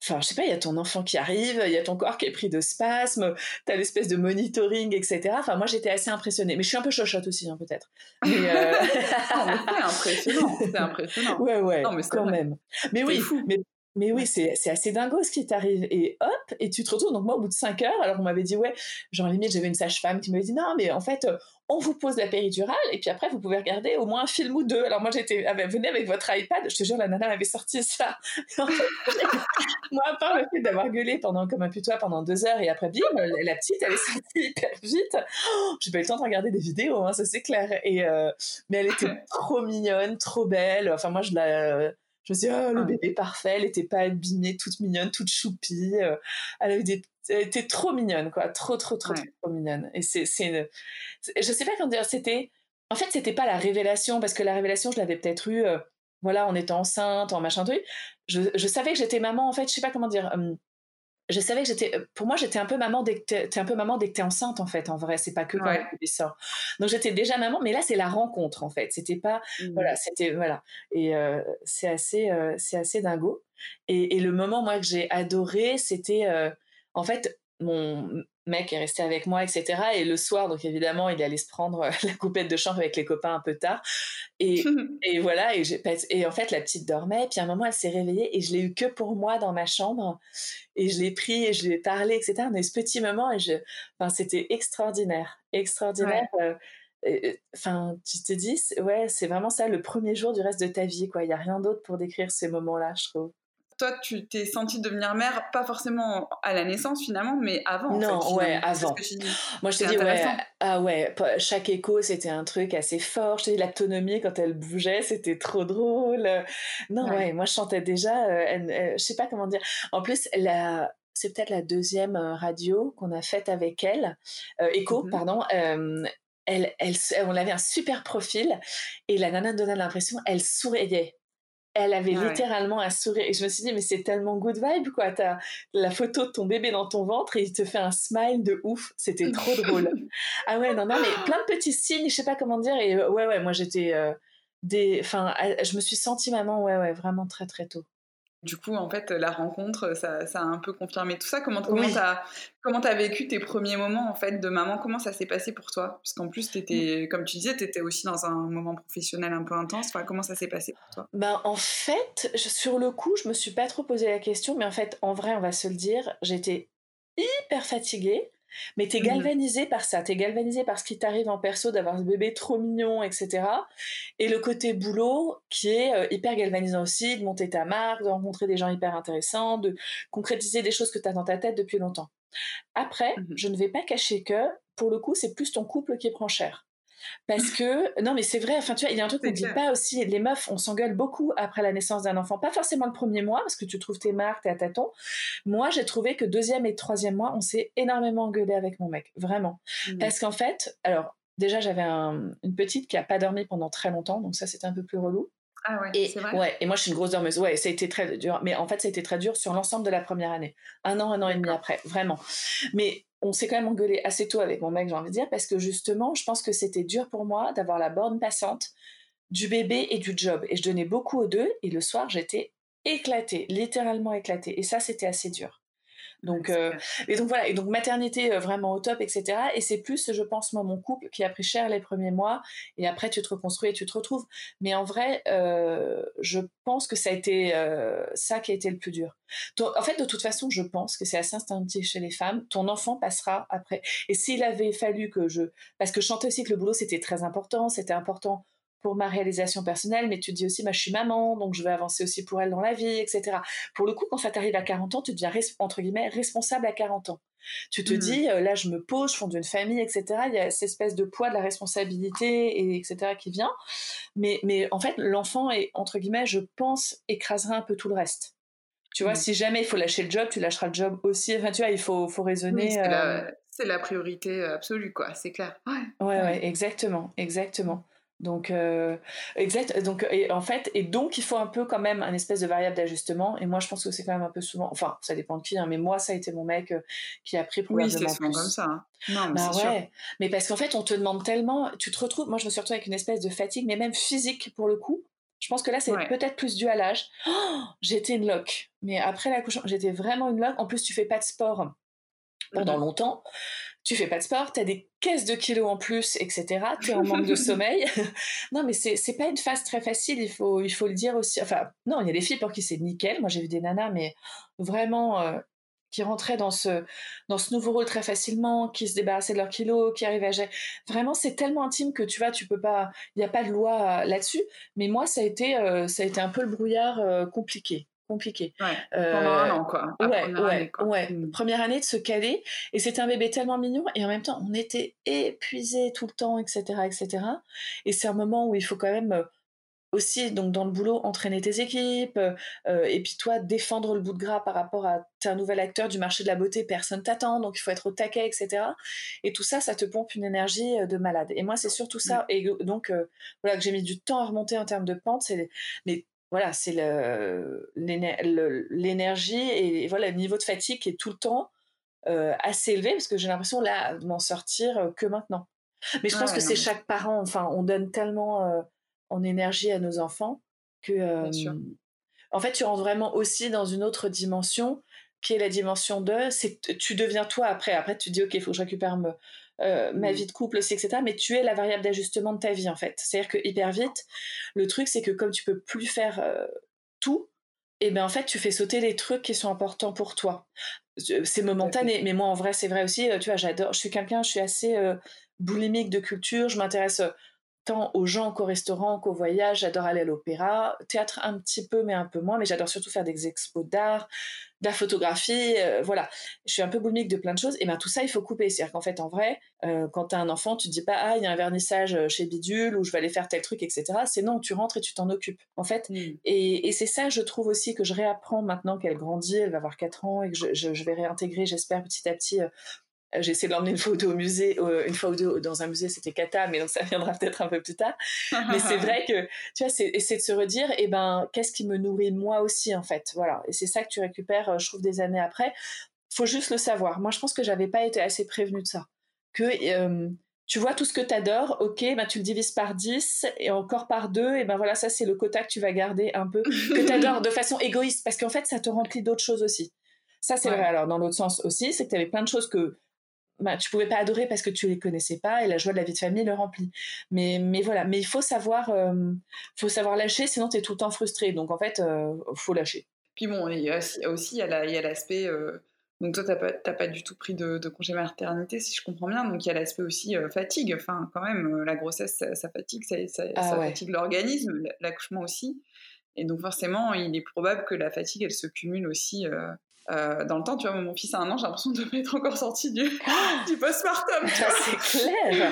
Enfin, je sais pas, il y a ton enfant qui arrive, il y a ton corps qui est pris de spasmes, t'as l'espèce de monitoring, etc. Enfin, moi, j'étais assez impressionnée. Mais je suis un peu chochotte aussi, hein, peut-être. [laughs] Mais euh... c'est [laughs] impressionnant, c'est impressionnant. Ouais, ouais, mais quand même. Mais oui, mais mais oui, c'est assez dingo ce qui t'arrive. Et hop, et tu te retrouves. Donc, moi, au bout de 5 heures, alors on m'avait dit, ouais, genre limite, j'avais une sage-femme qui m'avait dit, non, mais en fait, on vous pose la péridurale et puis après, vous pouvez regarder au moins un film ou deux. Alors, moi, j'étais, venez avec votre iPad. Je te jure, la nana m'avait sorti ça. [laughs] [laughs] moi, à part le fait d'avoir gueulé pendant, comme un putois pendant deux heures et après, bim, la, petite, elle est sortie hyper vite. Oh, j'ai pas eu le temps de regarder des vidéos, hein, ça c'est clair. Et, euh, mais elle était [laughs] trop mignonne, trop belle. Enfin, moi, je la je me suis dit, oh, le bébé parfait, elle était pas abîmée, toute mignonne, toute choupie. Euh, elle, avait des, était trop mignonne, quoi. Trop, trop, trop, trop, mignonne. Et c'est, c'est une... Je sais pas comment dire, c'était... En fait, c'était pas la révélation, parce que la révélation, je l'avais peut-être eue, euh, voilà, en étant enceinte, en machin truc. Je, je savais que j'étais maman, en fait, je sais pas comment dire. Hum, je savais que j'étais pour moi j'étais un peu maman dès que t'es un peu maman dès que t'es enceinte en fait en vrai. C'est pas que quand ouais. le sort donc j'étais déjà maman mais là c'est la rencontre en fait. C'était pas mmh. voilà c'était voilà. Et euh, c'est assez euh, c'est assez dingo. Et, et, le moment moi que j'ai adoré c'était euh, en fait mon mec est resté avec moi, etc. Et le soir, donc évidemment, il allait se prendre euh, [laughs] la coupette de chambre avec les copains un peu tard. Et, [laughs] et voilà, et, et en fait, la petite dormait. Puis à un moment, elle s'est réveillée et je l'ai eu que pour moi dans ma chambre. Et je l'ai pris et je lui ai parlé, etc. Eu ce petit moment et je, enfin, c'était extraordinaire, extraordinaire. Euh, enfin, tu te dis, ouais, c'est vraiment ça le premier jour du reste de ta vie, quoi. Il n'y a rien d'autre pour décrire ces moments-là, je trouve toi, tu t'es sentie devenir mère, pas forcément à la naissance finalement, mais avant. Non, en fait, ouais, avant. Moi, je te dis, ouais, ah ouais, chaque écho, c'était un truc assez fort. Je te dis, l'autonomie, quand elle bougeait, c'était trop drôle. Non, ouais. moi, je chantais déjà, euh, je sais pas comment dire. En plus, la, c'est peut-être la deuxième euh, radio qu'on a faite avec elle, euh, Echo, mmh pardon. elle, elle, on avait un super profil et la nana donnait l'impression, elle souriait. Elle avait ah littéralement un sourire et je me suis dit mais c'est tellement good vibe quoi. T'as la photo de ton bébé dans ton ventre et il te fait un smile de ouf. C'était trop [laughs] drôle. Ah ouais non non mais plein de petits signes, je sais pas comment dire et ouais ouais moi j'étais des, enfin je me suis sentie maman ouais ouais vraiment très très tôt. Du coup, en fait, la rencontre, ça, a un peu confirmé tout ça. Comment comment t'as comment as vécu tes premiers moments en fait de maman? Comment ça s'est passé pour toi? Parce qu'en plus, étais, comme tu disais, tu étais aussi dans un moment professionnel un peu intense. Enfin, comment ça s'est passé pour toi? Ben, en fait, sur le coup, je me suis pas trop posé la question, mais en fait, en vrai, on va se le dire, j'étais hyper fatiguée. Mais t'es mmh galvanisé par ça, t'es galvanisé par ce qui t'arrive en perso d'avoir ce bébé trop mignon, etc. Et le côté boulot qui est euh, hyper galvanisant aussi, de monter ta marque, de rencontrer des gens hyper intéressants, de concrétiser des choses que t'as dans ta tête depuis longtemps. Après, mmh je ne vais pas cacher que, pour le coup, c'est plus ton couple qui prend cher. Parce que, non, mais c'est vrai, enfin, tu vois, il y a un truc qu'on ne dit pas aussi, les meufs, on s'engueule beaucoup après la naissance d'un enfant. Pas forcément le premier mois, parce que tu trouves tes marques, t'es à tâtons. Moi, j'ai trouvé que deuxième et troisième mois, on s'est énormément engueulé avec mon mec, vraiment. Mmh. Parce qu'en fait, alors, déjà, j'avais une petite qui a pas dormi pendant très longtemps, donc ça, c'était un peu plus relou. Ah ouais, c'est vrai. Ouais, et moi je suis une grosse dormeuse. Ouais, ça a été très dur. Mais en fait, ça a été très dur sur l'ensemble de la première année. Un an, un an et demi après, vraiment. Mais on s'est quand même engueulé assez tôt avec mon mec, j'ai envie de dire, parce que justement, je pense que c'était dur pour moi d'avoir la borne passante du bébé et du job. Et je donnais beaucoup aux deux, et le soir, j'étais éclatée, littéralement éclatée. Et ça, c'était assez dur. Donc, euh, et donc voilà, et donc maternité euh, vraiment au top, etc. Et c'est plus, je pense, moi, mon couple qui a pris cher les premiers mois, et après tu te reconstruis et tu te retrouves. Mais en vrai, euh, je pense que ça a été ça qui a été le plus dur. en fait, de toute façon, je pense que c'est assez instinctif chez les femmes. Ton enfant passera après. Et s'il avait fallu que je, parce que je chantais aussi que le boulot c'était très important, c'était important pour ma réalisation personnelle, mais tu te dis aussi, bah, je suis maman, donc je vais avancer aussi pour elle dans la vie, etc. Pour le coup, quand ça t'arrive à 40 ans, tu deviens, entre guillemets, responsable à 40 ans. Tu te mmh. dis, euh, là, je me pose, je fonde une famille, etc. Il y a cette espèce de poids de la responsabilité, et, etc., qui vient. Mais, mais en fait, l'enfant est, entre guillemets, je pense, écrasera un peu tout le reste. Tu vois, mmh. si jamais il faut lâcher le job, tu lâcheras le job aussi. Enfin, tu vois, il faut, faut raisonner. c'est, la, priorité absolue, quoi, c'est clair. Ouais, ouais, ouais exactement, exactement. Donc, euh, exact. Donc, et, en fait, et donc, il faut un peu quand même un espèce de variable d'ajustement. Et moi, je pense que c'est quand même un peu souvent. Enfin, ça dépend de qui. Hein, mais moi, ça a été mon mec euh, qui a pris probablement oui, c'est souvent comme ça. Hein. Non, mais bah ouais. Sûr. Mais parce qu'en fait, on te demande tellement. Tu te retrouves. Moi, je me suis retrouvée avec une espèce de fatigue, mais même physique pour le coup. Je pense que là, c'est peut-être plus dû à l'âge. Oh, j'étais une loque. Mais après l'accouchement, j'étais vraiment une loque. En plus, tu fais pas de sport pendant mmh longtemps tu fais pas de sport, tu as des caisses de kilos en plus, etc. Tu es en manque de [laughs] sommeil. [laughs] non, mais c'est, c'est pas une phase très facile, il faut, il faut le dire aussi. Enfin, non, il y a des filles pour qui c'est nickel. Moi, j'ai vu des nanas, mais vraiment, euh, qui rentraient dans ce, dans ce nouveau rôle très facilement, qui se débarrassaient de leurs kilos, qui arrivaient à gérer. Vraiment, c'est tellement intime que tu vois, tu peux pas, il n'y a pas de loi là-dessus. Mais moi, ça a été, euh, ça a été un peu le brouillard euh, compliqué compliqué. Ouais, pendant un an, quoi. ouais, première ouais, année, ouais. Mmh. Première année de se caler. Et c'était un bébé tellement mignon. Et en même temps, on était épuisés tout le temps, etc., etc. Et c'est un moment où il faut quand même euh, aussi, donc dans le boulot, entraîner tes équipes. Euh, et puis toi, défendre le bout de gras par rapport à... T'es un nouvel acteur du marché de la beauté, personne t'attend, donc il faut être au taquet, etc. Et tout ça, ça te pompe une énergie euh, de malade. Et moi, c'est surtout ça. Mmh. Et donc, voilà, que j'ai mis du temps à remonter en termes de pente. C'est mais voilà, c'est l'énergie et voilà le niveau de fatigue qui est tout le temps euh, assez élevé parce que j'ai l'impression là de m'en sortir que maintenant. Mais je pense que c'est chaque parent. Enfin, on donne tellement euh, en énergie à nos enfants que en fait tu rentres vraiment aussi dans une autre dimension qui est la dimension de c'est tu deviens toi après. Après tu dis ok, il faut que je récupère me, euh, ma mmh. vie de couple aussi, etc. Mais tu es la variable d'ajustement de ta vie, en fait. C'est-à-dire que hyper vite, le truc, c'est que comme tu peux plus faire euh, tout, et eh ben en fait, tu fais sauter les trucs qui sont importants pour toi. C'est momentané, mais moi, en vrai, c'est vrai aussi. Euh, tu vois, j'adore. Je suis quelqu'un, je suis assez boulimique de culture. Je m'intéresse tant aux gens qu'au restaurant qu'au voyage. J'adore aller à l'opéra, théâtre un petit peu, mais un peu moins. Mais j'adore surtout faire des expos d'art, de la photographie. Euh, voilà, je suis un peu boulimique de plein de choses. Et ben tout ça, il faut couper. C'est-à-dire qu'en fait, en vrai, euh, quand tu as un enfant, tu te dis pas ah il y a un vernissage euh, chez Bidule ou je vais aller faire tel truc, etc. C'est non, tu rentres et tu t'en occupes. En fait, mm. et, c'est ça, je trouve aussi que je réapprends maintenant qu'elle grandit, elle va avoir 4 ans et que je, je vais réintégrer, j'espère petit à petit euh, j'ai essayé de l'emmener une fois ou deux au musée, euh, une fois ou deux dans un musée, c'était Kata, mais donc ça viendra peut-être un peu plus tard. [laughs] mais c'est vrai que, tu vois, c'est essayer de se redire, eh ben, qu'est-ce qui me nourrit moi aussi, en fait? Voilà. Et c'est ça que tu récupères, euh, je trouve, des années après. Faut juste le savoir. Moi, je pense que j'avais pas été assez prévenue de ça. Que, tu vois tout ce que tu adores, ok, ben tu le divises par 10 et encore par 2, et ben voilà, ça c'est le quota que tu vas garder un peu, que tu adores de façon égoïste, parce qu'en fait ça te remplit d'autres choses aussi. Ça c'est vrai, alors dans l'autre sens aussi, c'est que tu avais plein de choses que bah, tu pouvais pas adorer parce que tu les connaissais pas et la joie de la vie de famille le remplit. Mais, mais voilà, mais il faut savoir, euh, faut savoir lâcher, sinon tu es tout le temps frustré. Donc en fait, euh, faut lâcher. Puis bon, il y a aussi il y a l'aspect. Euh, donc toi, tu n'as pas, du tout pris de, congé maternité, si je comprends bien. Donc il y a l'aspect aussi fatigue. Enfin, quand même, la grossesse, ça, fatigue, ça, ça, ah fatigue l'organisme, l'accouchement aussi. Et donc forcément, il est probable que la fatigue, elle se cumule aussi euh, dans le temps, tu vois, mon fils a un an, j'ai l'impression de ne pas être encore sorti du, du postpartum. Ah, c'est [laughs] clair.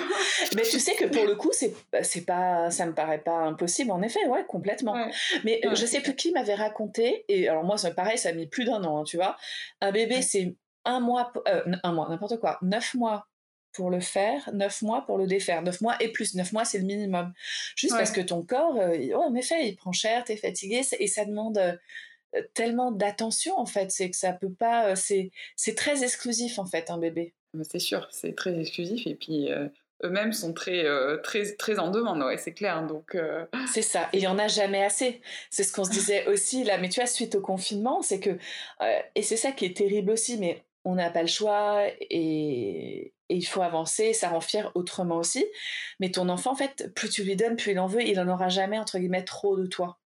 Mais tu sais que pour le coup, c'est, bah, c'est pas, ça me paraît pas impossible, en effet, ouais, complètement. Mais je je sais plus qui m'avait raconté, et alors moi, pareil, ça a mis plus d'un an, hein, tu vois. Un bébé, c'est un mois, euh, un mois, n'importe quoi, neuf mois pour le faire, neuf mois pour le défaire. Neuf mois et plus, neuf mois c'est le minimum. Juste parce que ton corps, euh, en effet, il prend cher, t'es fatigué et ça demande tellement d'attention en fait. C'est que ça peut pas. Euh, c'est très exclusif en fait un bébé. C'est sûr, c'est très exclusif et puis. Euh, eux-mêmes sont très, euh, très, très en demande, ouais, c'est clair. Donc, C'est ça, et il n'y en a jamais assez. C'est ce qu'on se disait [laughs] aussi là, mais tu vois, suite au confinement, c'est que, et c'est ça qui est terrible aussi, mais on n'a pas le choix et, et, il faut avancer, ça rend fier autrement aussi. Mais ton enfant, en fait, plus tu lui donnes, plus il en veut, il n'en aura jamais, entre guillemets, trop de toi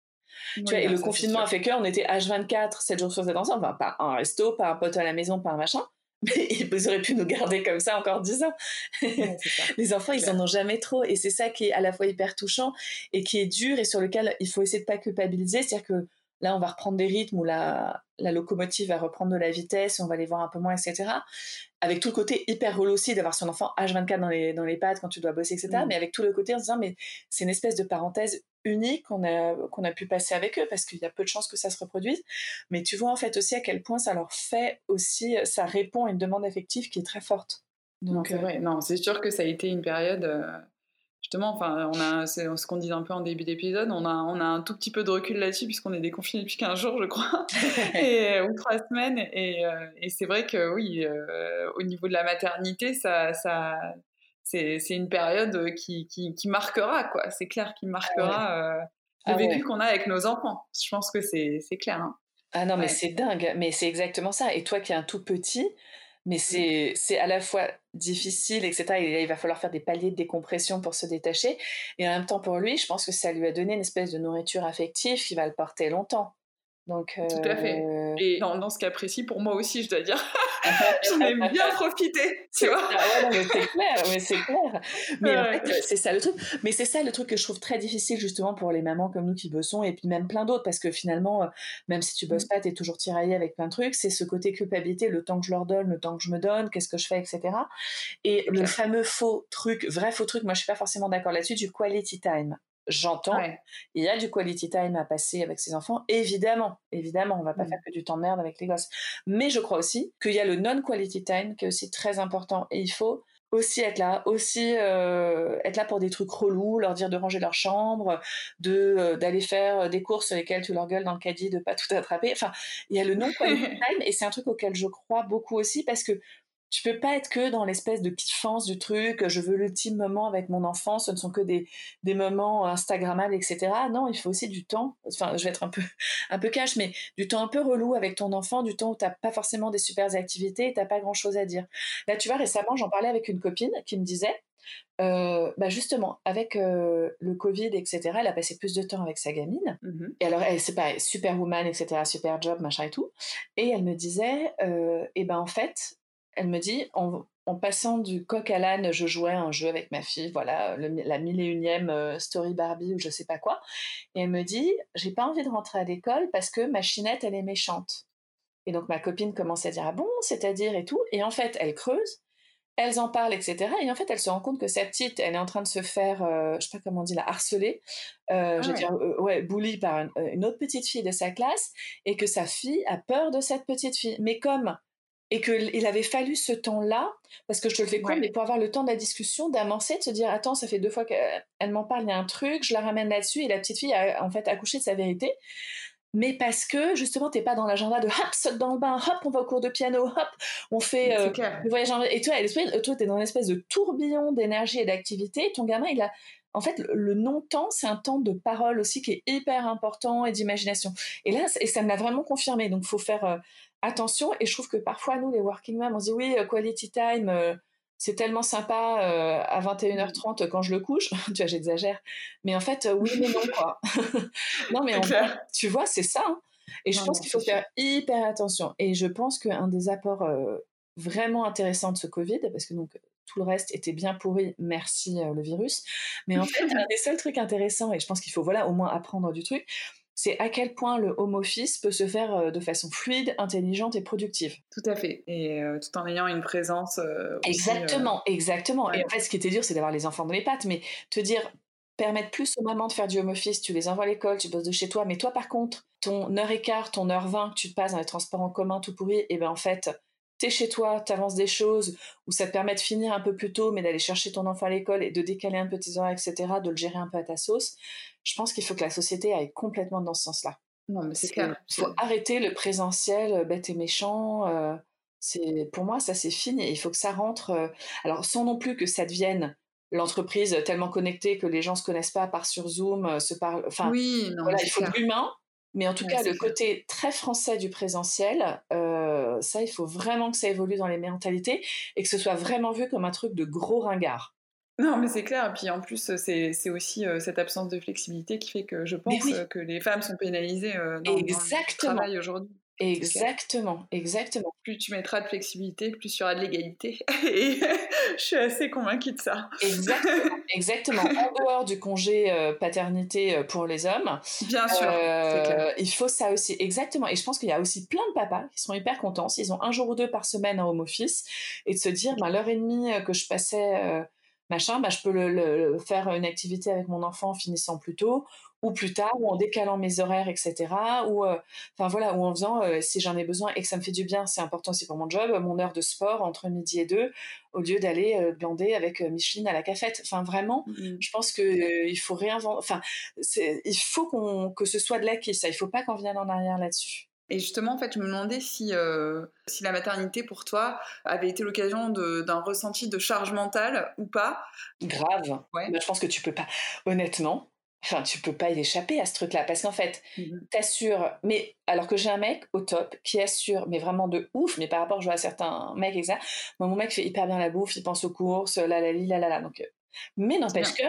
et le confinement a fait qu'on était H24, 7 jours sur 7 ensemble. Enfin, pas un resto, pas un pote à la maison, pas un machin. [laughs] Mais ils auraient pu nous garder comme ça encore 10 ans. [laughs] les enfants, ils en ont jamais trop. Et c'est ça qui est à la fois hyper touchant et qui est dur et sur lequel il faut essayer de pas culpabiliser. C'est-à-dire que là, on va reprendre des rythmes où la, la locomotive va reprendre de la vitesse, on va les voir un peu moins, etc. Avec tout le côté hyper relou aussi d'avoir son enfant H24 dans les, dans les pattes quand tu dois bosser, etc. Mm. Mais avec tout le côté en se disant, mais c'est une espèce de parenthèse unique qu'on a, qu'on a pu passer avec eux parce qu'il y a peu de chances que ça se reproduise. Mais tu vois en fait aussi à quel point ça leur fait aussi, ça répond à une demande affective qui est très forte. Donc, c'est euh, vrai. Non, c'est sûr que ça a été une période. Euh, justement, enfin, on a, c'est ce qu'on disait un peu en début d'épisode, on a, on a un tout petit peu de recul là-dessus puisqu'on est déconfiné depuis 15 jours, je crois, [laughs] et, ou 3 semaines. Et, euh, et c'est vrai que oui, au niveau de la maternité, ça, ça, c'est une période euh, qui, qui, marquera, quoi. C'est clair, qui marquera ah euh, le ah vécu qu'on a avec nos enfants. Je pense que c'est clair. Hein. Ah non, mais c'est dingue. Mais c'est exactement ça. Et toi qui es un tout petit, mais mmh. c'est à la fois difficile, etc. il va falloir faire des paliers de décompression pour se détacher. Et en même temps, pour lui, je pense que ça lui a donné une espèce de nourriture affective qui va le porter longtemps. Donc, Tout à fait. Euh, Et dans, dans, ce cas précis, pour moi aussi, je dois dire, [laughs] [laughs] j'en ai bien profité, tu vois. mais c'est clair, mais c'est clair. Mais en fait, c'est ça le truc. Mais c'est ça le truc que je trouve très difficile justement pour les mamans comme nous qui bossons et puis même plein d'autres parce que finalement, euh, même si tu bosses mmh. pas, tu es toujours tiraillé avec plein de trucs. C'est ce côté culpabilité, le temps que je leur donne, le temps que je me donne, qu'est-ce que je fais, etc. Et le fameux faux truc, vrai faux truc, moi je suis pas forcément d'accord là-dessus, du quality time j'entends. Il y a du quality time à passer avec ses enfants, évidemment. Évidemment, on va pas mmh. faire que du temps de merde avec les gosses. Mais je crois aussi qu'il y a le non-quality time qui est aussi très important et il faut aussi être là, aussi euh, être là pour des trucs relous, leur dire de ranger leur chambre, de euh, d'aller faire des courses sur lesquelles tu leur gueules dans le caddie, de pas tout attraper. Enfin, il y a le non quality [laughs] time et c'est un truc auquel je crois beaucoup aussi parce que tu peux pas être que dans l'espèce de kiffance du truc, je veux l'ultime moment avec mon enfant, ce ne sont que des, des moments Instagrammables, etc. Non, il faut aussi du temps, enfin je vais être un peu, [laughs] un peu cash, mais du temps un peu relou avec ton enfant, du temps où tu n'as pas forcément des super activités et tu n'as pas grand chose à dire. Là, tu vois, récemment, j'en parlais avec une copine qui me disait, euh, bah justement, avec euh, le Covid, etc., elle a passé plus de temps avec sa gamine. Mmh et alors, elle, c'est pas superwoman, etc., super job, machin et tout. Et elle me disait, euh, et ben en fait, elle me dit, en, passant du coq à l'âne, je jouais un jeu avec ma fille, voilà, la mille et unième euh, story Barbie ou je sais pas quoi. Et elle me dit, j'ai pas envie de rentrer à l'école parce que ma chinette, elle est méchante. Et donc ma copine commence à dire, ah bon, c'est-à-dire et tout. Et en fait, elle creuse elles en parlent, etc. Et en fait, elle se rend compte que sa petite, elle est en train de se faire, euh, je sais pas comment on dit, la harceler, euh, je veux ah dire, euh, ouais, bully par une, autre petite fille de sa classe, et que sa fille a peur de cette petite fille. Mais comme et qu'il avait fallu ce temps-là, parce que je te le fais compte, mais pour avoir le temps de la discussion, d'amorcer, de se dire, attends, ça fait deux fois qu'elle m'en parle, il y a un truc, je la ramène là-dessus, et la petite fille a en fait accouché de sa vérité. Mais parce que justement t'es pas dans l'agenda de hop saute dans le bain hop on va au cours de piano hop on fait euh, le voyage en... et toi toi t'es dans une espèce de tourbillon d'énergie et d'activité. Ton gamin il a en fait le non-temps c'est un temps de parole aussi qui est hyper important et d'imagination. Et là et ça me l'a vraiment confirmé. Donc faut faire euh, attention et je trouve que parfois nous les working moms on se dit oui euh, quality time euh, c'est tellement sympa euh, à 21h30 quand je le couche. [laughs] tu vois, j'exagère. Mais en fait, oui, mais non, quoi. [laughs] non, mais tu vois, c'est ça. Hein. Et je pense qu'il faut faire hyper attention. Et je pense qu'un des apports euh, vraiment intéressants de ce Covid, parce que donc tout le reste était bien pourri, merci euh, le virus. Mais en fait, [laughs] un des seuls trucs intéressants, et je pense qu'il faut voilà au moins apprendre du truc, c'est à quel point le home office peut se faire euh, de façon fluide, intelligente et productive. Tout à fait. Et euh, tout en ayant une présence. Euh, exactement, exactement. Et en fait, ce qui était dur, c'est d'avoir les enfants dans les pattes. Mais te dire, permettre plus aux mamans de faire du home office, tu les envoies à l'école, tu bosses de chez toi. Mais toi, par contre, ton heure et quart, ton heure vingt que tu te passes dans les transports en commun tout pourri, et eh ben en fait, t'es chez toi, t'avances des choses, ou ça te permet de finir un peu plus tôt, mais d'aller chercher ton enfant à l'école et de décaler un peu tes horaires, etc., de le gérer un peu à ta sauce. Je pense qu'il faut que la société aille complètement dans ce sens-là. Non, mais c'est clair. Il faut arrêter le présentiel euh, bête et méchant. Euh, c'est pour moi, ça c'est fini. Il faut que ça rentre. Euh, alors, sans non plus que ça devienne l'entreprise tellement connectée que les gens se connaissent pas, part sur Zoom, se parlent. Enfin, oui, non, voilà, il faut de l'humain. Mais en tout cas, le côté très français du présentiel, euh, ça, il faut vraiment que ça évolue dans les mentalités et que ce soit vraiment vu comme un truc de gros ringard. Non, mais c'est clair. Et puis en plus, c'est aussi euh, cette absence de flexibilité qui fait que je pense que les femmes sont pénalisées euh, dans, dans, le travail aujourd'hui. Exactement, exactement. Plus tu mettras de flexibilité, plus il y aura de l'égalité. [laughs] Et je suis assez convaincue de ça. Exactement, [laughs] exactement. En dehors du congé euh, paternité euh, pour les hommes. Bien sûr. Euh, il faut ça aussi. Exactement. Et je pense qu'il y a aussi plein de papas qui sont hyper contents s'ils ont un jour ou deux par semaine en home office et de se dire, ben, l'heure et demie que je passais machin, bah, je peux le, faire une activité avec mon enfant en finissant plus tôt ou plus tard, ou en décalant mes horaires, etc. Ou, euh, enfin voilà, ou en faisant, euh, si j'en ai besoin et que ça me fait du bien, c'est important aussi pour mon job, mon heure de sport entre midi et deux, au lieu d'aller euh, glander avec Micheline à la cafette. Enfin vraiment, mmh je pense que il faut réinventer. Enfin, il faut qu'on que ce soit de l'acquis, ça. Il faut pas qu'on vienne en arrière là-dessus. Et justement, en fait, je me demandais si, si la maternité pour toi avait été l'occasion d'un ressenti de charge mentale ou pas. Grave. Ouais. je pense que tu peux pas. Honnêtement, Enfin, tu peux pas y échapper à ce truc-là parce qu'en fait, mmh t'assures. Mais alors que j'ai un mec au top qui assure, mais vraiment de ouf, mais par rapport je vois à certains mecs et ça, moi, mon mec fait hyper bien la bouffe, il pense aux courses, la la la la la. Donc, euh, mais n'empêche que,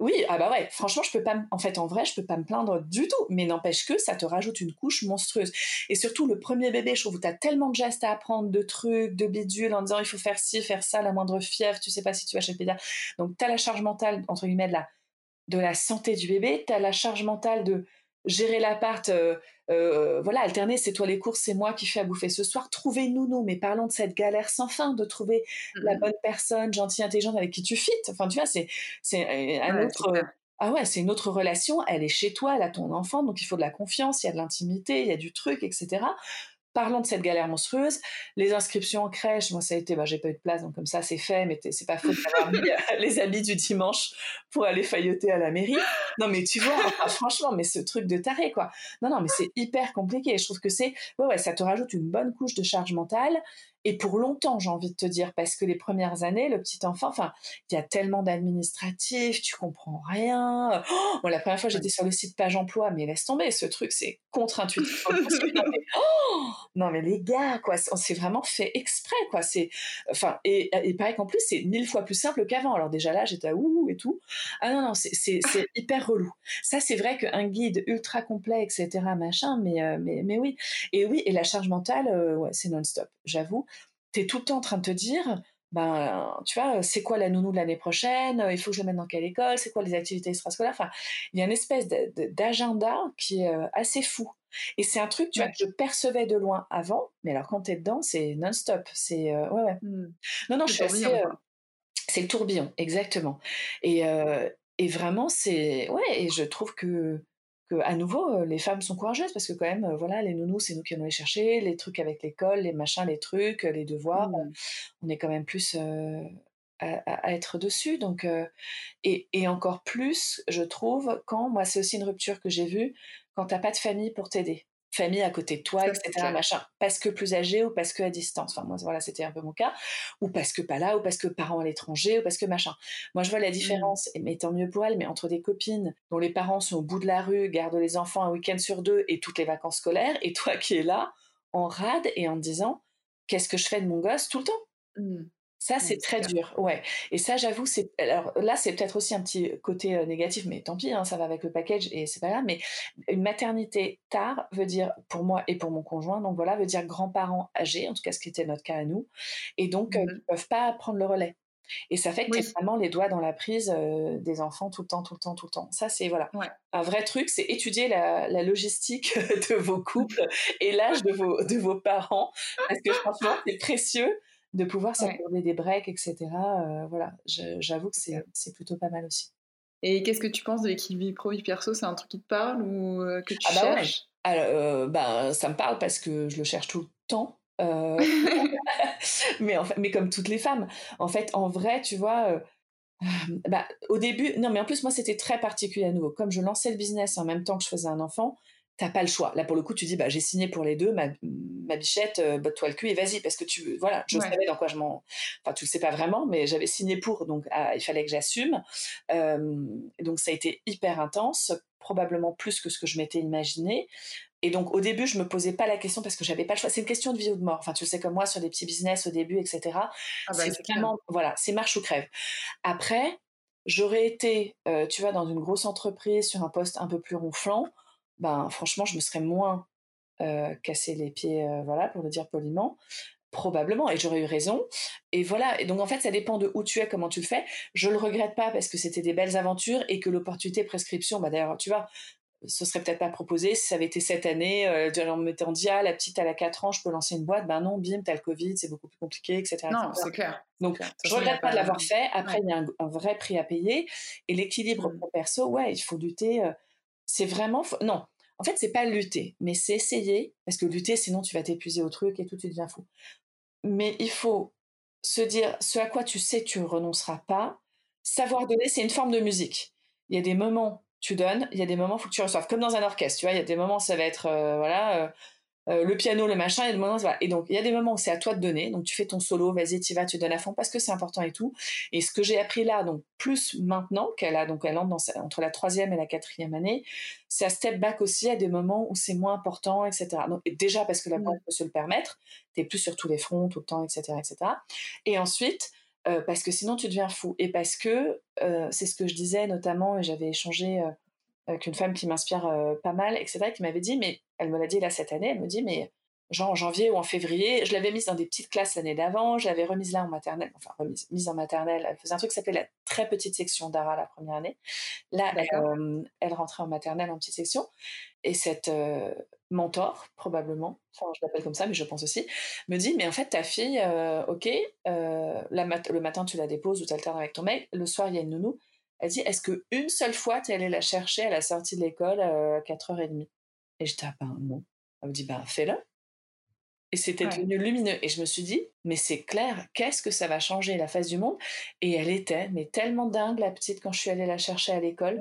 oui, ah bah ouais, franchement, je peux pas, en fait, en vrai, je peux pas me plaindre du tout. Mais n'empêche que ça te rajoute une couche monstrueuse. Et surtout, le premier bébé, je trouve où t'as tellement de gestes à apprendre, de trucs, de bidules, en disant il faut faire ci, faire ça, la moindre fièvre, tu sais pas si tu vas chez le pédiatre. Donc, t'as la charge mentale, entre guillemets, de la de la santé du bébé, as la charge mentale de gérer l'appart, euh, euh, voilà, alterner, c'est toi les courses, c'est moi qui fais à bouffer ce soir. Trouver nous, mais parlons de cette galère sans fin, de trouver la mmh bonne personne, gentille, intelligente, avec qui tu fites. Enfin, tu vois, c'est, c'est un autre. Ah ouais, c'est une autre relation, elle est chez toi, elle a ton enfant, donc il faut de la confiance, il y a de l'intimité, il y a du truc, etc. Parlons de cette galère monstrueuse. Les inscriptions en crèche, moi ça a été, bah, j'ai pas eu de place, donc comme ça c'est fait, mais c'est pas faux d'avoir mis [laughs] euh, les habits du dimanche pour aller failloter à la mairie. Non mais tu vois, franchement, mais ce truc de taré quoi. Non non, mais c'est hyper compliqué. Je trouve que c'est, ouais ouais, ça te rajoute une bonne couche de charge mentale et pour longtemps, j'ai envie de te dire, parce que les premières années, le petit enfant, enfin, il y a tellement d'administratifs, tu comprends rien. Oh, la première fois, j'étais sur le site Page Emploi, mais laisse tomber, ce truc, c'est contre-intuitif. [laughs] Oh, non, mais, les gars, quoi, on s'est vraiment fait exprès, quoi. C'est, enfin, et, et pareil qu'en plus, c'est mille fois plus simple qu'avant. Alors déjà là, j'étais à ouh et tout. Ah non, non, c'est [laughs] hyper relou. Ça, c'est vrai qu'un guide ultra complet, etc., machin, mais, euh, mais, mais oui. Et oui, et la charge mentale, euh, ouais, c'est non-stop, j'avoue. Tu es tout le temps en train de te dire, ben, tu vois, c'est quoi la nounou de l'année prochaine Il faut que je le mette dans quelle école C'est quoi les activités extrascolaires? Enfin, il y a une espèce d'agenda qui est assez fou. Et c'est un truc, tu vois, que je percevais de loin avant, mais alors quand tu es dedans, c'est non-stop. C'est ouais, ouais. Mmh. Non, non, je suis assez. c'est le tourbillon, exactement. Et, et vraiment, c'est ouais. Et je trouve que à nouveau, euh, les femmes sont courageuses parce que quand même, euh, voilà, les nounous, c'est nous qui allons les chercher, les trucs avec l'école, les machins, les trucs, les devoirs, mmh. on est quand même plus euh, à, être dessus. Donc, et, et, encore plus, je trouve, quand, moi, c'est aussi une rupture que j'ai vue, quand t'as pas de famille pour t'aider famille à côté de toi, etc. Machin, parce que plus âgé ou parce que à distance. Enfin, moi, voilà, c'était un peu mon cas. Ou parce que pas là, ou parce que parents à l'étranger, ou parce que machin. Moi, je vois la mmh. différence, mais tant mieux pour elle, mais entre des copines dont les parents sont au bout de la rue, gardent les enfants un week-end sur deux et toutes les vacances scolaires, et toi qui es là, en rade et en te disant, qu'est-ce que je fais de mon gosse tout le temps? Mmh. Ça, c'est très dur, ouais. Et ça, j'avoue, c'est. Alors là, c'est peut-être aussi un petit côté euh, négatif, mais tant pis, hein, ça va avec le package et c'est pas grave. Mais une maternité tard veut dire, pour moi et pour mon conjoint, donc voilà, veut dire grands-parents âgés, en tout cas ce qui était notre cas à nous, et donc euh, mmh ils peuvent pas prendre le relais. Et ça fait que tu vraiment les doigts dans la prise euh, des enfants tout le temps, tout le temps, tout le temps. Ça, c'est voilà. Un vrai truc, c'est étudier la, la, logistique [laughs] de vos couples et l'âge de vos, de vos parents. Parce que franchement, c'est précieux de pouvoir s'accorder des breaks, etc. Euh, voilà, j'avoue que c'est plutôt pas mal aussi. Et qu'est-ce que tu penses de l'équilibre vie pro vie perso? C'est un truc qui te parle ou euh, que tu ah bah cherches? Alors, euh, bah, ça me parle parce que je le cherche tout le temps. [laughs] [laughs] mais, en fait, mais comme toutes les femmes, en fait, en vrai, tu vois, [sighs] bah, au début, non, mais en plus, moi, c'était très particulier à nouveau. Comme je lançais le business en même temps que je faisais un enfant, t'as pas le choix. Là, pour le coup, tu dis, bah, j'ai signé pour les deux, ma, ma bichette, euh, botte-toi le cul et vas-y, parce que tu, voilà, je savais dans quoi je m'en, enfin, tu le sais pas vraiment, mais j'avais signé pour, donc ah, il fallait que j'assume. donc ça a été hyper intense, probablement plus que ce que je m'étais imaginé. Et donc au début, je me posais pas la question parce que j'avais pas le choix. C'est une question de vie ou de mort. Enfin, tu sais comme moi sur des petits business au début, etc. Ah bah, c'est vraiment, voilà, c'est marche ou crève. Après, j'aurais été, euh, tu vois, dans une grosse entreprise sur un poste un peu plus ronflant ben franchement, je me serais moins euh, cassé les pieds, euh, voilà, pour le dire poliment. Probablement, et j'aurais eu raison. Et voilà, et donc en fait, ça dépend de où tu es, comment tu le fais. Je le regrette pas parce que c'était des belles aventures et que l'opportunité prescription, bah d'ailleurs, tu vois, ce serait peut-être pas proposé si ça avait été cette année, euh, on me mettait en dia, la petite elle a 4 ans, je peux lancer une boîte, ben non, bim, t'as le Covid, c'est beaucoup plus compliqué, etc. Non, c'est clair. Donc, je regrette pas de l'avoir fait. Après, il y a un, vrai prix à payer. Et l'équilibre mmh. perso, ouais, il faut lutter. Euh, c'est vraiment non. En fait, c'est pas lutter, mais c'est essayer parce que lutter, sinon tu vas t'épuiser au truc et tout, tu deviens fou. Mais il faut se dire ce à quoi tu sais tu renonceras pas. Savoir donner, c'est une forme de musique. Il y a des moments tu donnes, il y a des moments faut que tu reçoives, comme dans un orchestre, tu vois, il y a des moments ça va être euh, voilà. Euh, euh, le piano, le machin, et, moments, et donc il y a des moments où c'est à toi de donner, donc tu fais ton solo, vas-y, tu vas, tu donnes à fond parce que c'est important et tout. Et ce que j'ai appris là, donc plus maintenant qu'elle a, donc elle entre, dans entre la troisième et la quatrième année, c'est à step back aussi à des moments où c'est moins important, etc. Donc déjà parce que la boîte peut se le permettre, t'es plus sur tous les fronts tout le temps, etc., etc. Et ensuite euh, parce que sinon tu deviens fou et parce que euh, c'est ce que je disais notamment et j'avais échangé avec une femme qui m'inspire pas mal, etc., qui m'avait dit, mais elle me l'a dit là cette année, elle me dit, mais genre en janvier ou en février, je l'avais mise dans des petites classes l'année d'avant, je l'avais remise là en maternelle, enfin remise mise en maternelle, elle faisait un truc qui s'appelait la très petite section d'ARA la première année. Là, elle, rentrait en maternelle en petite section, et cette mentor, probablement, enfin je l'appelle comme ça, mais je pense aussi, me dit, mais en fait ta fille, ok, le matin tu la déposes ou tu alternes avec ton mec, le soir il y a une nounou, elle dit Est-ce qu'une seule fois, tu es allée la chercher à la sortie de l'école à 4h30 Et j'étais Ah ben non. Elle me dit Ben fais-le. Et c'était devenu lumineux. Et je me suis dit Mais c'est clair, qu'est-ce que ça va changer la face du monde? Et elle était, mais tellement dingue, la petite, quand je suis allée la chercher à l'école.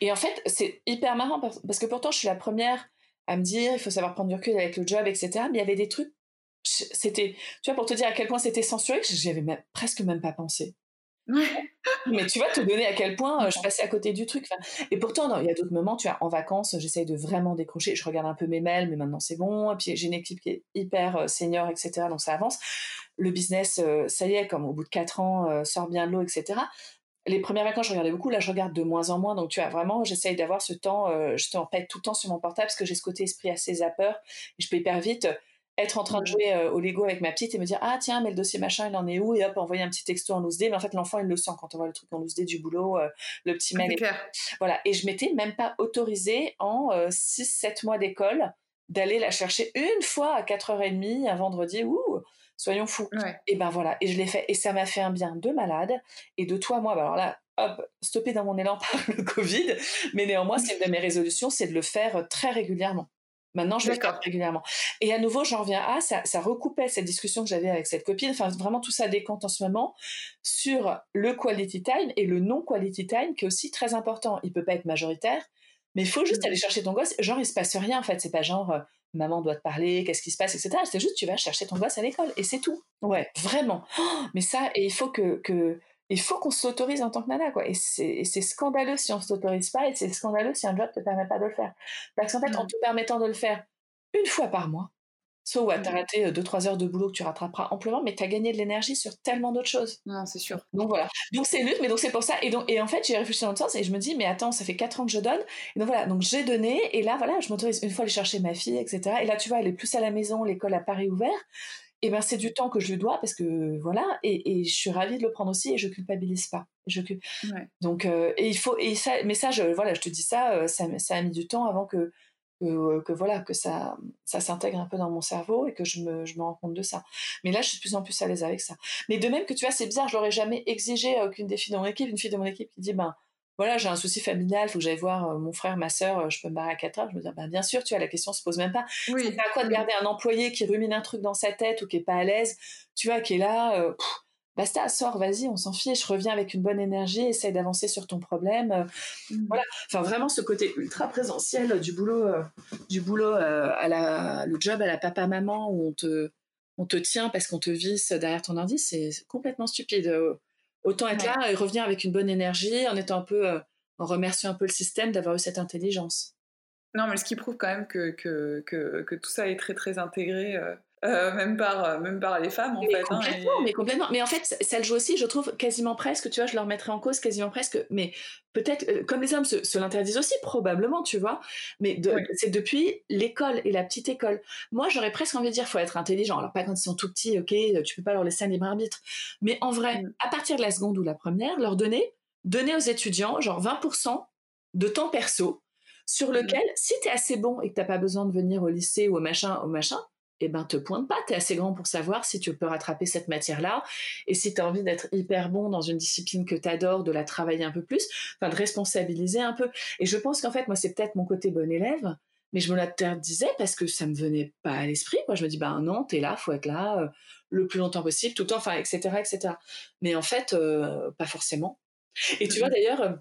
Et, en fait, c'est hyper marrant parce que pourtant, je suis la première à me dire Il faut savoir prendre du recul avec le job, etc. Mais il y avait des trucs c'était tu vois pour te dire à quel point c'était censuré que j'y avais presque même pas pensé mais tu vas te donner à quel point euh, je passais à côté du truc. et pourtant, il y a d'autres moments, tu vois, en vacances, j'essaye de vraiment décrocher. Je regarde un peu mes mails, mais maintenant c'est bon. Et puis j'ai une équipe qui est hyper euh, senior, etc. Donc ça avance. Le business, euh, ça y est, comme au bout de quatre ans, sort bien de l'eau, etc. Les premières vacances, je regardais beaucoup. Là, je regarde de moins en moins. Donc, tu vois, vraiment, j'essaye d'avoir ce temps. je te pète tout le temps sur mon portable parce que j'ai ce côté esprit assez zapper. Et je peux hyper vite être en train de mmh. jouer au Lego avec ma petite et me dire ah tiens mais le dossier machin il en est où? Et hop envoyer un petit texto en loose mais en fait l'enfant il le sent quand on voit le truc en loose du boulot le petit mail voilà. Et je m'étais même pas autorisée en 6-7 mois d'école d'aller la chercher une fois à 4h30 un vendredi. Ouh soyons fous. Et ben voilà. Et je l'ai fait. Et ça m'a fait un bien de malade. Et de toi moi bah, alors là hop, stopper dans mon élan [laughs] par le Covid, mais néanmoins, c'est une de mes résolutions, c'est de le faire très régulièrement. Maintenant, je le fais régulièrement. Et à nouveau, j'en reviens à, ça, ça recoupait cette discussion que j'avais avec cette copine. Enfin, vraiment, tout ça décompte en ce moment sur le quality time et le non quality time, qui est aussi très important. Il peut pas être majoritaire, mais il faut juste mmh. aller chercher ton gosse. Genre, il se passe rien, en fait. C'est pas genre, euh, maman doit te parler, qu'est-ce qui se passe, etc. C'est juste, tu vas chercher ton gosse à l'école et c'est tout. Ouais, vraiment. Oh, mais ça, et il faut que, que il faut qu'on s'autorise en tant que nana, quoi. Et c'est scandaleux si on ne s'autorise pas, et c'est scandaleux si un job ne te permet pas de le faire. Parce qu'en fait, en mmh. te permettant de le faire une fois par mois, soit ouais, t'as mmh. raté 2-3 heures de boulot que tu rattraperas amplement, mais t'as gagné de l'énergie sur tellement d'autres choses. Non, c'est sûr. Donc voilà. Donc c'est lutte, mais donc c'est pour ça. Et, donc, et en fait, j'ai réfléchi dans le sens et je me dis, mais attends, ça fait 4 ans que je donne. Et donc voilà, donc j'ai donné, et là, voilà, je m'autorise une fois aller chercher ma fille, etc. Et là, tu vois, elle est plus à la maison, l'école à Paris ouvert et ben c'est du temps que je lui dois parce que voilà et, je suis ravie de le prendre aussi et je culpabilise pas. Je donc euh, et il faut et ça mais ça je voilà je te dis ça euh, ça, ça a mis du temps avant que que, voilà que ça ça s'intègre un peu dans mon cerveau et que je me, je me rends compte de ça. Mais là je suis de plus en plus à l'aise avec ça. Mais de même que tu vois c'est bizarre je l'aurais jamais exigé à aucune des filles de mon équipe une fille de mon équipe qui dit ben voilà, j'ai un souci familial, il faut que j'aille voir euh, mon frère, ma sœur, euh, je peux me barrer à 4 heures. Je me dis, bah, bien sûr, tu vois, la question se pose même pas. Oui. C'est à quoi de garder un employé qui rumine un truc dans sa tête ou qui est pas à l'aise, tu vois, qui est là, euh, basta, sors, vas-y, on s'en fiche, reviens avec une bonne énergie, essaye d'avancer sur ton problème. Mmh. Voilà, enfin vraiment ce côté ultra présentiel du boulot, du boulot à la, le job à la papa-maman où on te, on te tient parce qu'on te visse derrière ton ordi, c'est complètement stupide. Autant être là et revenir avec une bonne énergie, en étant un peu, euh, en remerciant un peu le système d'avoir eu cette intelligence. Non, mais ce qui prouve quand même que, que, que, tout ça est très très intégré euh, euh, même, par, euh, même par les femmes, en mais fait. Hein, complètement, mais complètement. Mais en fait, ça, le joue aussi, je trouve, quasiment presque, tu vois, je leur mettrais en cause quasiment presque, mais peut-être, euh, comme les hommes se, l'interdisent aussi, probablement, tu vois, mais c'est depuis l'école et la petite école. Moi, j'aurais presque envie de dire, faut être intelligent. Alors, pas quand ils sont tout petits, ok, tu peux pas leur laisser un libre arbitre. Mais en vrai, mm. à partir de la seconde ou la première, leur donner, donner aux étudiants, genre 20% de temps perso, sur mm. lequel, si tu es assez bon et que t'as pas besoin de venir au lycée ou au machin, au machin, eh ben te pointe pas, tu es assez grand pour savoir si tu peux rattraper cette matière-là et si tu as envie d'être hyper bon dans une discipline que tu adores, de la travailler un peu plus, enfin de responsabiliser un peu. Et je pense qu'en fait, moi, c'est peut-être mon côté bon élève, mais je me l'interdisais parce que ça me venait pas à l'esprit. Moi, je me dis, ben non, t'es là, faut être là euh, le plus longtemps possible, tout le temps, enfin, etc., etc. Mais en fait, euh, pas forcément. Et tu vois, d'ailleurs,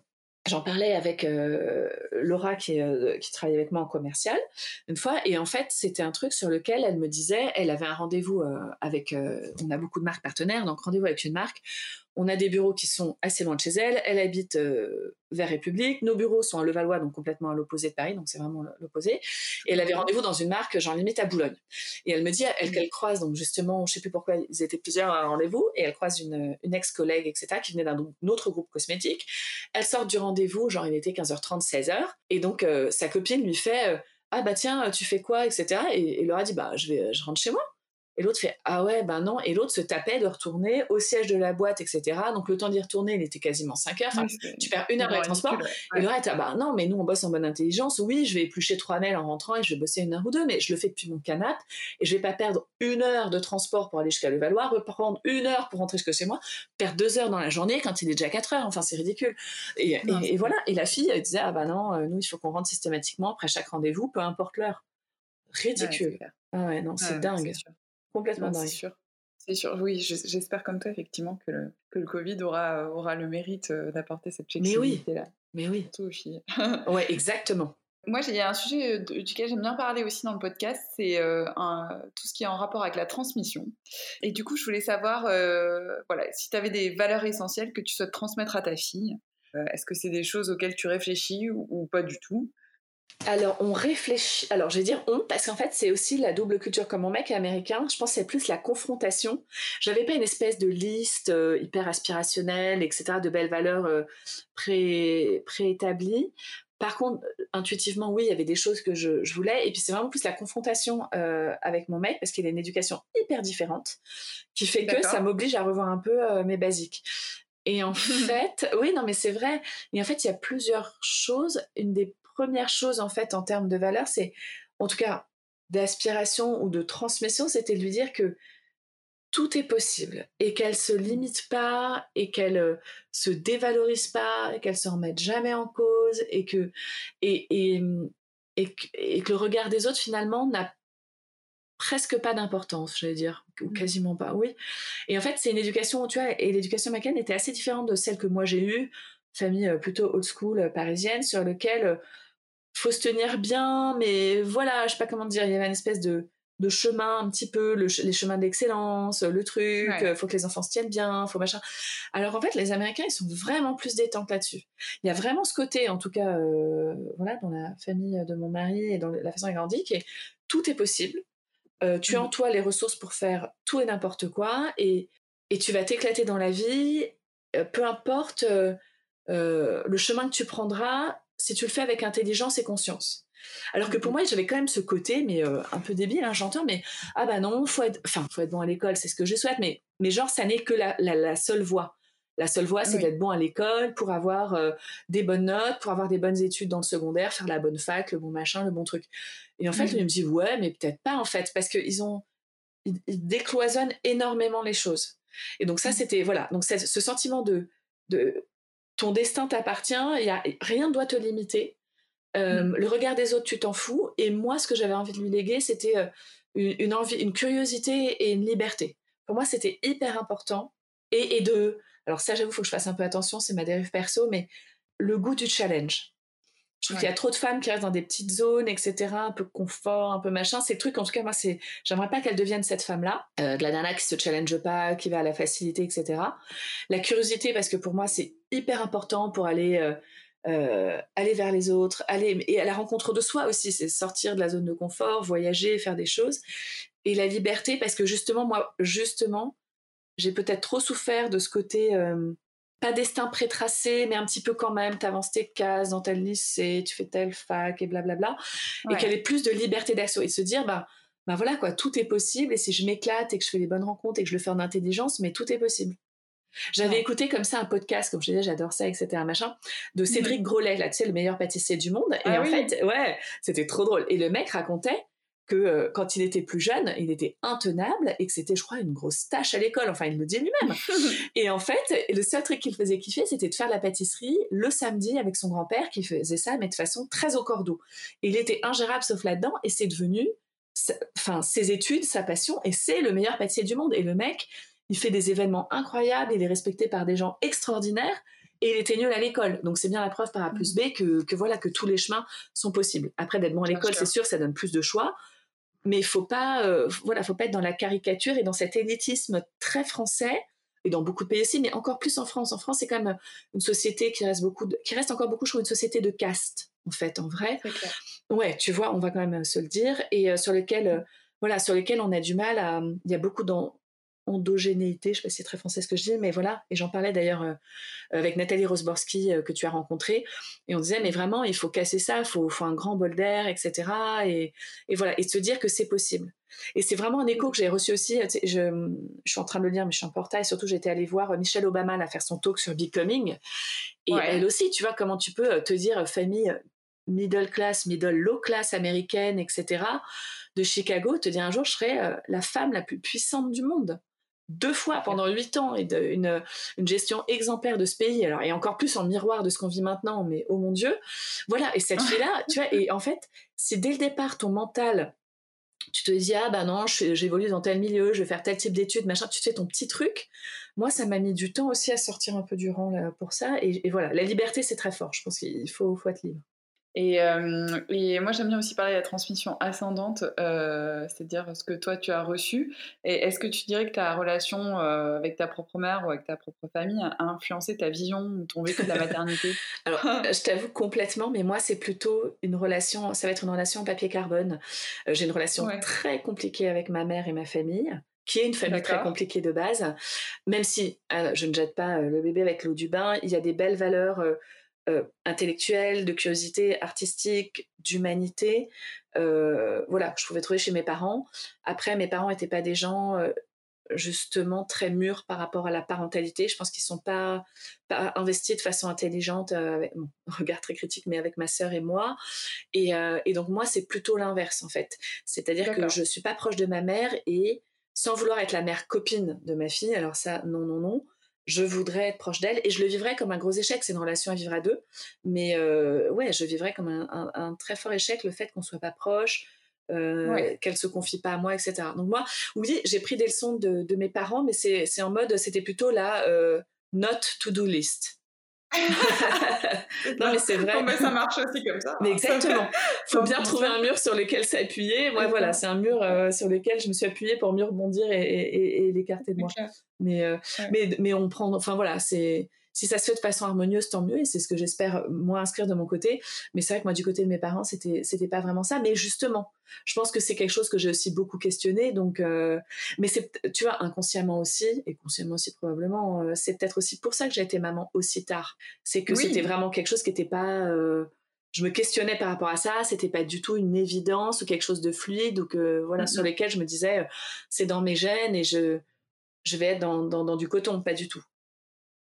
J'en parlais avec euh, Laura qui, euh, travaille avec moi en commercial une fois et en fait c'était un truc sur lequel elle me disait elle avait un rendez-vous euh, avec on a beaucoup de marques partenaires donc rendez-vous avec une marque on a des bureaux qui sont assez loin de chez elle. Elle habite euh, vers République. Nos bureaux sont à Levallois, donc complètement à l'opposé de Paris, donc c'est vraiment l'opposé. Et elle avait rendez-vous dans une marque, genre limite à Boulogne. Et elle me dit, elle qu'elle croise, donc justement, je sais plus pourquoi ils étaient plusieurs à un rendez-vous, et elle croise une, ex-collègue, etc., qui venait d'un autre groupe cosmétique. Elle sort du rendez-vous, genre il était 15h30, 16h, et donc euh, sa copine lui fait, euh, ah bah tiens, tu fais quoi, etc. Et, et Laura dit, bah je vais, je rentre chez moi. Et l'autre fait ah ouais ben non. Et l'autre se tapait de retourner au siège de la boîte etc donc le temps d'y retourner il était quasiment 5 heures. Enfin, tu perds une heure de transport et le reste ah bah non mais nous on bosse en bonne intelligence. Oui je vais éplucher trois mails en rentrant et je vais bosser une heure ou deux mais je le fais depuis mon canapé et je vais pas perdre une heure de transport pour aller jusqu'à Levallois reprendre une heure pour rentrer jusque chez moi perdre deux heures dans la journée quand il est déjà 4 heures. Enfin c'est ridicule. Et, et, voilà. et la fille elle disait ah bah non euh, nous il faut qu'on rentre systématiquement après chaque rendez-vous peu importe l'heure. Ridicule. ah ouais non c'est dingue Complètement C'est sûr. C'est sûr, oui, j'espère comme toi effectivement que le, que le Covid aura, aura le mérite d'apporter cette flexibilité-là. Mais oui. Surtout aux filles. [laughs] ouais, exactement. Moi, il y a un sujet duquel j'aime bien parler aussi dans le podcast, c'est euh, tout ce qui est en rapport avec la transmission. Et du coup, je voulais savoir, voilà, si tu avais des valeurs essentielles que tu souhaites transmettre à ta fille, est-ce que c'est des choses auxquelles tu réfléchis ou pas du tout? Alors, on réfléchit. Alors, je vais dire on, parce qu'en fait, c'est aussi la double culture. Comme mon mec est américain, je pense que c'est plus la confrontation. J'avais pas une espèce de liste euh, hyper aspirationnelle, etc., de belles valeurs euh, pré préétablies. par contre, intuitivement, oui, il y avait des choses que je, voulais. Et puis, c'est vraiment plus la confrontation avec mon mec, parce qu'il a une éducation hyper différente, qui fait que ça m'oblige à revoir un peu mes basiques. Et en [laughs] fait, oui, non, mais c'est vrai. Et en fait, il y a plusieurs choses. Une des premières choses, en fait, en termes de valeur, c'est, en tout cas, d'aspiration ou de transmission, c'était de lui dire que tout est possible et qu'elle se limite pas et qu'elle euh, se dévalorise pas et qu'elle se remette jamais en cause et que et, et, et, que le regard des autres finalement n'a presque pas d'importance, j'allais dire, ou mmh. quasiment pas, oui. Et en fait, c'est une éducation, tu vois, et l'éducation américaine était assez différente de celle que moi j'ai eue, famille euh, plutôt old school euh, parisienne, sur lequel faut se tenir bien, mais voilà, je sais pas comment dire, il y avait une espèce de, de chemin un petit peu, les chemins d'excellence, le truc, il faut que les enfants se tiennent bien, faut machin. Alors en fait, les Américains, ils sont vraiment plus détentes là-dessus. Il y a vraiment ce côté, en tout cas, euh, voilà, dans la famille de mon mari et dans la façon dont il grandit, qui est tout est possible. Euh, tu as en mmh. toi les ressources pour faire tout et n'importe quoi, et, et tu vas t'éclater dans la vie, euh, peu importe le chemin que tu prendras, si tu le fais avec intelligence et conscience. Alors que pour mhm. moi, j'avais quand même ce côté, mais euh, un peu débile, hein, j'entends, mais ah bah non, faut être, enfin, faut être bon à l'école, c'est ce que je souhaite, mais, mais genre, ça n'est que la, seule voie. La seule voie, c'est d'être bon à l'école pour avoir euh, des bonnes notes, pour avoir des bonnes études dans le secondaire, faire la bonne fac, le bon machin, le bon truc. Et en fait, je me dis, ouais, mais peut-être pas, en fait, parce qu'ils ont, ils, décloisonnent énormément les choses. Et donc ça, mm. c'était, voilà, donc ce sentiment de, de ton destin t'appartient, y a, rien ne doit te limiter. Euh, mm. Le regard des autres, tu t'en fous. Et moi, ce que j'avais envie de lui léguer, c'était euh, une, envie, une curiosité et une liberté. Pour moi, c'était hyper important. Et, de. Alors, ça, j'avoue, il faut que je fasse un peu attention, c'est ma dérive perso, mais le goût du challenge. Je trouve qu'il y a trop de femmes qui restent dans des petites zones, etc., un peu confort, un peu machin. Ces trucs, en tout cas, moi, c'est, j'aimerais pas qu'elle devienne cette femme-là, euh, de la nana qui se challenge pas, qui va à la facilité, etc. La curiosité, parce que pour moi, c'est hyper important pour aller euh, aller vers les autres, aller et à la rencontre de soi aussi, c'est sortir de la zone de confort, voyager, faire des choses, et la liberté parce que justement moi, justement, j'ai peut-être trop souffert de ce côté euh, pas destin prétracé, mais un petit peu quand même, t'avances tes cases dans tel lycée, tu fais telle fac et blablabla, et qu'elle ait plus de liberté d'action et de se dire bah bah voilà quoi, tout est possible et si je m'éclate et que je fais les bonnes rencontres et que je le fais en intelligence, mais tout est possible. J'avais écouté comme ça un podcast, comme je disais, j'adore ça, etc., machin, de mhm. Cédric Grolet, là, tu sais, le meilleur pâtissier du monde. et ah en fait, ouais, c'était trop drôle. Et le mec racontait que euh, quand il était plus jeune, il était intenable et que c'était, je crois, une grosse tâche à l'école. Enfin, il le dit lui-même. [laughs] et en fait, le seul truc qu'il faisait kiffer, c'était de faire la pâtisserie le samedi avec son grand-père qui faisait ça, mais de façon très au cordeau. il était ingérable sauf là-dedans et c'est devenu, enfin, ses études, sa passion et c'est le meilleur pâtissier du monde. Et le mec, il fait des événements incroyables, il est respecté par des gens extraordinaires et il était nul à l'école. Donc c'est bien la preuve par A plus B que, voilà que tous les chemins sont possibles. Après d'être bon à l'école, c'est sûr, ça donne plus de choix, mais il faut pas euh, voilà, faut pas être dans la caricature et dans cet élitisme très français et dans beaucoup de pays aussi, mais encore plus en France. En France, c'est quand même une société qui reste beaucoup, qui reste encore beaucoup, je trouve, une société de caste en fait, en vrai. Ouais, tu vois, on va quand même se le dire et euh, sur lequel euh, voilà, sur lesquels on a du mal à. Il y a beaucoup dans, endogénéité, je sais pas si c'est très français ce que je dis, mais voilà. Et j'en parlais d'ailleurs euh, avec Nathalie Rosborski euh, que tu as rencontrée, et on disait mais vraiment il faut casser ça, il faut, faut, un grand bol d'air, etc. Et, et, voilà, et se dire que c'est possible. Et c'est vraiment un écho que j'ai reçu aussi. Je, je, suis en train de le lire, mais je suis en portail. Surtout, j'étais allée voir Michelle Obama à faire son talk sur Becoming. Et elle aussi, tu vois, comment tu peux te dire famille middle class, middle low class américaine, etc. de Chicago, te dire un jour, je serai euh, la femme la plus puissante du monde deux fois pendant huit ans et une, gestion exemplaire de ce pays, alors et encore plus en miroir de ce qu'on vit maintenant, mais oh mon Dieu, voilà. Et cette [laughs] fille-là, tu vois, et en fait, c'est dès le départ ton mental, tu te dis ah bah non, j'évolue dans tel milieu, je vais faire tel type d'études, machin, tu fais ton petit truc. Moi, ça m'a mis du temps aussi à sortir un peu du rang pour ça, et, voilà, la liberté c'est très fort. Je pense qu'il faut, faut être libre. Et, euh, et, moi, j'aime bien aussi parler de la transmission ascendante, euh, c'est-à-dire ce que toi, tu as reçu. Et est-ce que tu dirais que ta relation euh, avec ta propre mère ou avec ta propre famille a influencé ta vision ou ton vécu de la maternité? [laughs] Alors, je t'avoue complètement, mais moi, c'est plutôt une relation, ça va être une relation en papier carbone. J'ai une relation très compliquée avec ma mère et ma famille qui est une famille très compliquée de base, même si je ne jette pas le bébé avec l'eau du bain, il y a des belles valeurs intellectuelle, de curiosité artistique, d'humanité. voilà, je pouvais trouver chez mes parents. Après, mes parents n'étaient pas des gens justement très mûrs par rapport à la parentalité. Je pense qu'ils sont pas, pas investis de façon intelligente, euh, [laughs] regard très critique, mais avec ma sœur et moi. Et, euh, et donc moi, c'est plutôt l'inverse en fait. C'est-à-dire que je suis pas proche de ma mère et sans vouloir être la mère copine de ma fille, alors ça, non, non, non. Je voudrais être proche d'elle et je le vivrais comme un gros échec. C'est une relation à vivre à deux, mais euh, ouais, je vivrais comme un, un, un, très fort échec le fait qu'on soit pas proche, euh, qu'elle se confie pas à moi, etc. Donc moi, oui, j'ai pris des leçons de, de mes parents, mais c'est en mode, c'était plutôt la euh, not to do list. [laughs] non mais c'est vrai. mais ça marche aussi comme ça. Mais exactement. [laughs] Faut bien trouver un mur sur lequel s'appuyer. Moi voilà, c'est un mur euh, sur lequel je me suis appuyée pour mieux rebondir et, et, et l'écarter de moi. Mais, euh, mais mais on prend. Enfin voilà, c'est si ça se fait de façon harmonieuse, tant mieux. Et c'est ce que j'espère euh, moi inscrire de mon côté. Mais c'est vrai que moi, du côté de mes parents, c'était c'était pas vraiment ça. Mais justement, je pense que c'est quelque chose que j'ai aussi beaucoup questionné. Donc, euh, mais c'est tu vois inconsciemment aussi et consciemment aussi probablement, euh, c'est peut-être aussi pour ça que j'ai été maman aussi tard. C'est que c'était vraiment quelque chose qui n'était pas je me questionnais par rapport à ça, c'était pas du tout une évidence ou quelque chose de fluide ou que voilà sur lesquels je me disais c'est dans mes gènes et je je vais être dans, dans, dans, du coton, pas du tout.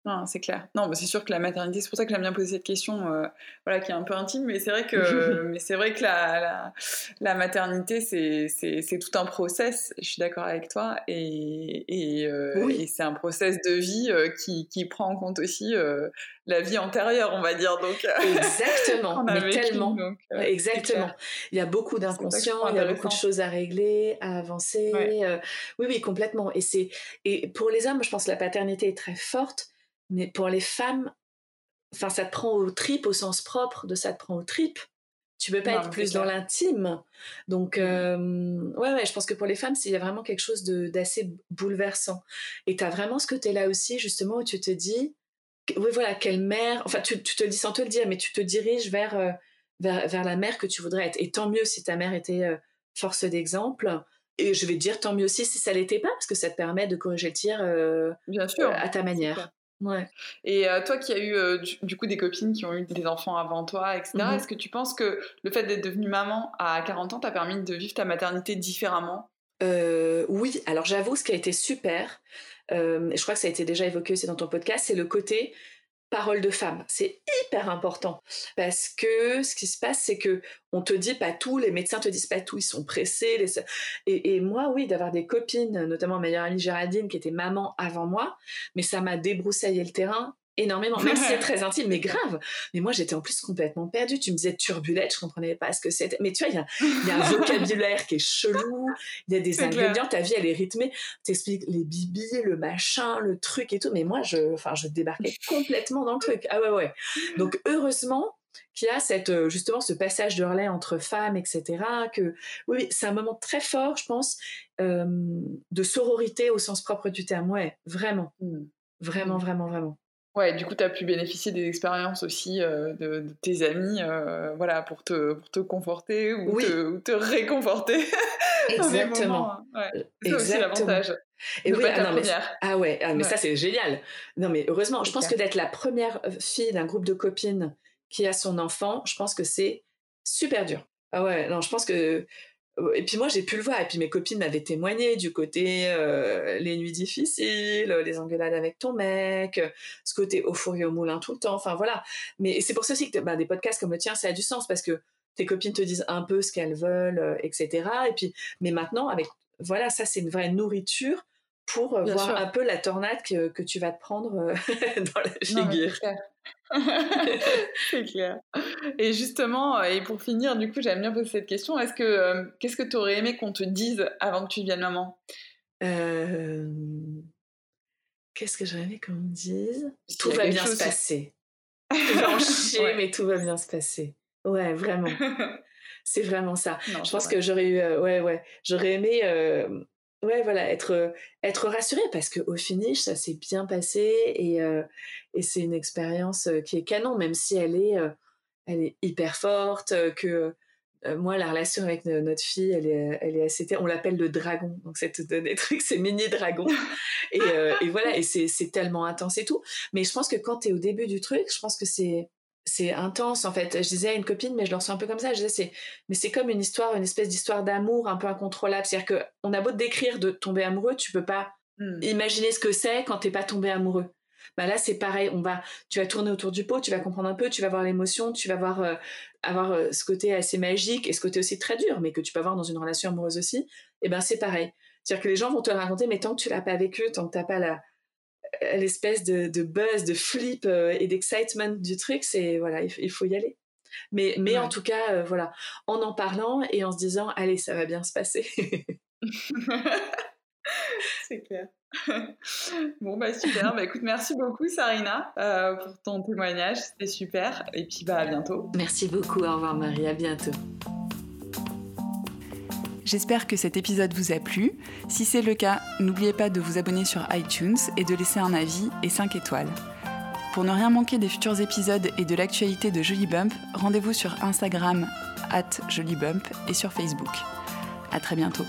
Non, c'est clair. Non, mais c'est sûr que la maternité, c'est pour ça que j'aime bien poser cette question, euh, voilà, qui est un peu intime, mais c'est vrai que, [laughs] mais c'est vrai que la, la, la maternité, c'est, c'est, c'est tout un process. Je suis d'accord avec toi, et, et, euh, et c'est un process de vie euh, qui, qui, prend en compte aussi la vie antérieure, on va dire. Donc exactement, [laughs] mais tellement, exactement. Il y a beaucoup d'inconscients, il y a beaucoup de choses à régler, à avancer. oui, oui, complètement. Et c'est, et pour les hommes, je pense que la paternité est très forte mais pour les femmes, enfin, ça te prend aux tripes au sens propre de ça te prend aux tripes. Tu peux pas être plus dans l'intime. Donc, mmh. euh, ouais, ouais, je pense que pour les femmes, il y a vraiment quelque chose d'assez bouleversant. Et tu as vraiment ce côté-là aussi, justement, où tu te dis, oui, voilà, quelle mère, enfin, tu, te le dis sans te le dire, mais tu te diriges vers, euh, vers, vers, la mère que tu voudrais être. Et tant mieux si ta mère était euh, force d'exemple. Et je vais te dire tant mieux aussi si ça l'était pas, parce que ça te permet de corriger le tir Bien sûr, à ta manière. Ouais. Et euh, toi qui as eu euh, du, coup des copines qui ont eu des enfants avant toi, etc., mmh est-ce que tu penses que le fait d'être devenue maman à 40 ans t'a permis de vivre ta maternité différemment? Euh, Oui, alors j'avoue, ce qui a été super, et je crois que ça a été déjà évoqué aussi dans ton podcast, c'est le côté parole de femme. C'est hyper important parce que ce qui se passe, c'est que on te dit pas tout, les médecins te disent pas tout, ils sont pressés. Et, et, moi, oui, d'avoir des copines, notamment ma meilleure amie Géraldine, qui était maman avant moi, mais ça m'a débroussaillé le terrain énormément, [laughs] même si c'est très intime, mais grave. Mais moi, j'étais en plus complètement perdue. Tu me disais turbulette, je comprenais pas ce que c'était. Mais tu vois, il y a, un [laughs] vocabulaire qui est chelou, il y a des ingrédients, ta vie, elle est rythmée. T'expliques les bibis, le machin, le truc et tout. Mais moi, je, enfin, je débarquais complètement dans le truc. Ah ouais, ouais. Donc, heureusement, qu'il y a cette, euh, justement ce passage de relais entre femmes, etc. Que oui, c'est un moment très fort, je pense, euh, de sororité au sens propre du terme. Ouais, vraiment, mmh. vraiment, vraiment, vraiment. Ouais, du coup, tu as pu bénéficier des expériences aussi euh, de, tes amis euh, voilà, pour, te, pour te conforter ou, te, te, réconforter. [laughs] Exactement. Ouais. C'est aussi l'avantage. Et oui, ah, mais, ah ouais, ah, mais ça c'est génial. Non mais heureusement, je pense que d'être la première fille d'un groupe de copines qui a son enfant, je pense que c'est super dur. Ah ouais, non, je pense que et puis moi j'ai pu le voir. Et puis mes copines m'avaient témoigné du côté euh, les nuits difficiles les engueulades avec ton mec ce côté au four et au moulin tout le temps. Enfin voilà. Mais c'est pour ça aussi que bah, des podcasts comme le tien ça a du sens parce que tes copines te disent un peu ce qu'elles veulent euh, etc et puis mais maintenant avec voilà ça c'est une vraie nourriture pour euh, voir un peu la tornade que, que, tu vas te prendre [laughs] dans la figure [laughs] c'est clair. Et justement, euh, et pour finir, du coup, j'aime bien poser cette question. Est-ce que euh, qu'est-ce que tu aurais aimé qu'on te dise avant que tu deviennes maman? Euh... Qu'est-ce que j'aurais aimé qu'on me dise? [laughs] Tout va bien se passer. Chier, mais tout va bien se passer. Ouais, vraiment. [laughs] c'est vraiment ça. je pense que j'aurais eu, euh, ouais, ouais, j'aurais aimé ouais voilà être être rassuré parce que au finish ça s'est bien passé et et c'est une expérience qui est canon même si elle est elle est hyper forte que moi la relation avec notre fille elle est elle est assez on l'appelle le dragon. Donc c'est tout des [laughs] trucs c'est mini dragon. Et, et voilà et c'est tellement intense et tout. Mais je pense que quand tu es au début du truc je pense que c'est c'est intense en fait. Je disais à une copine, mais je le ressens un peu comme ça. Je disais, c'est, mais c'est comme une histoire, une espèce d'histoire d'amour un peu incontrôlable. C'est-à-dire que on a beau te décrire de tomber amoureux, tu peux pas hmm. imaginer ce que c'est quand t'es pas tombé amoureux. Bah là c'est pareil. On va, tu vas tourner autour du pot, tu vas comprendre un peu, tu vas voir l'émotion, tu vas voir euh, avoir euh, ce côté assez magique et ce côté aussi très dur, mais que tu peux avoir dans une relation amoureuse aussi. Et ben c'est pareil. C'est-à-dire que les gens vont te raconter, mais tant que tu l'as pas vécu, tant que t'as pas la l'espèce de, buzz, de flip euh, et d'excitement du truc, c'est voilà, il, faut y aller. Mais, mais en tout cas, euh, voilà, en en parlant et en se disant, allez, ça va bien se passer. [laughs] c'est clair. [laughs] bon, bah super. Bah, écoute, merci beaucoup, Sarina, euh, pour ton témoignage. C'était super. Et puis, bah, à bientôt. Merci beaucoup. Au revoir, Marie. À bientôt. J'espère que cet épisode vous a plu. Si c'est le cas, n'oubliez pas de vous abonner sur iTunes et de laisser un avis et 5 étoiles. Pour ne rien manquer des futurs épisodes et de l'actualité de Jolibump, rendez-vous sur Instagram at Jolibump et sur Facebook. À très bientôt.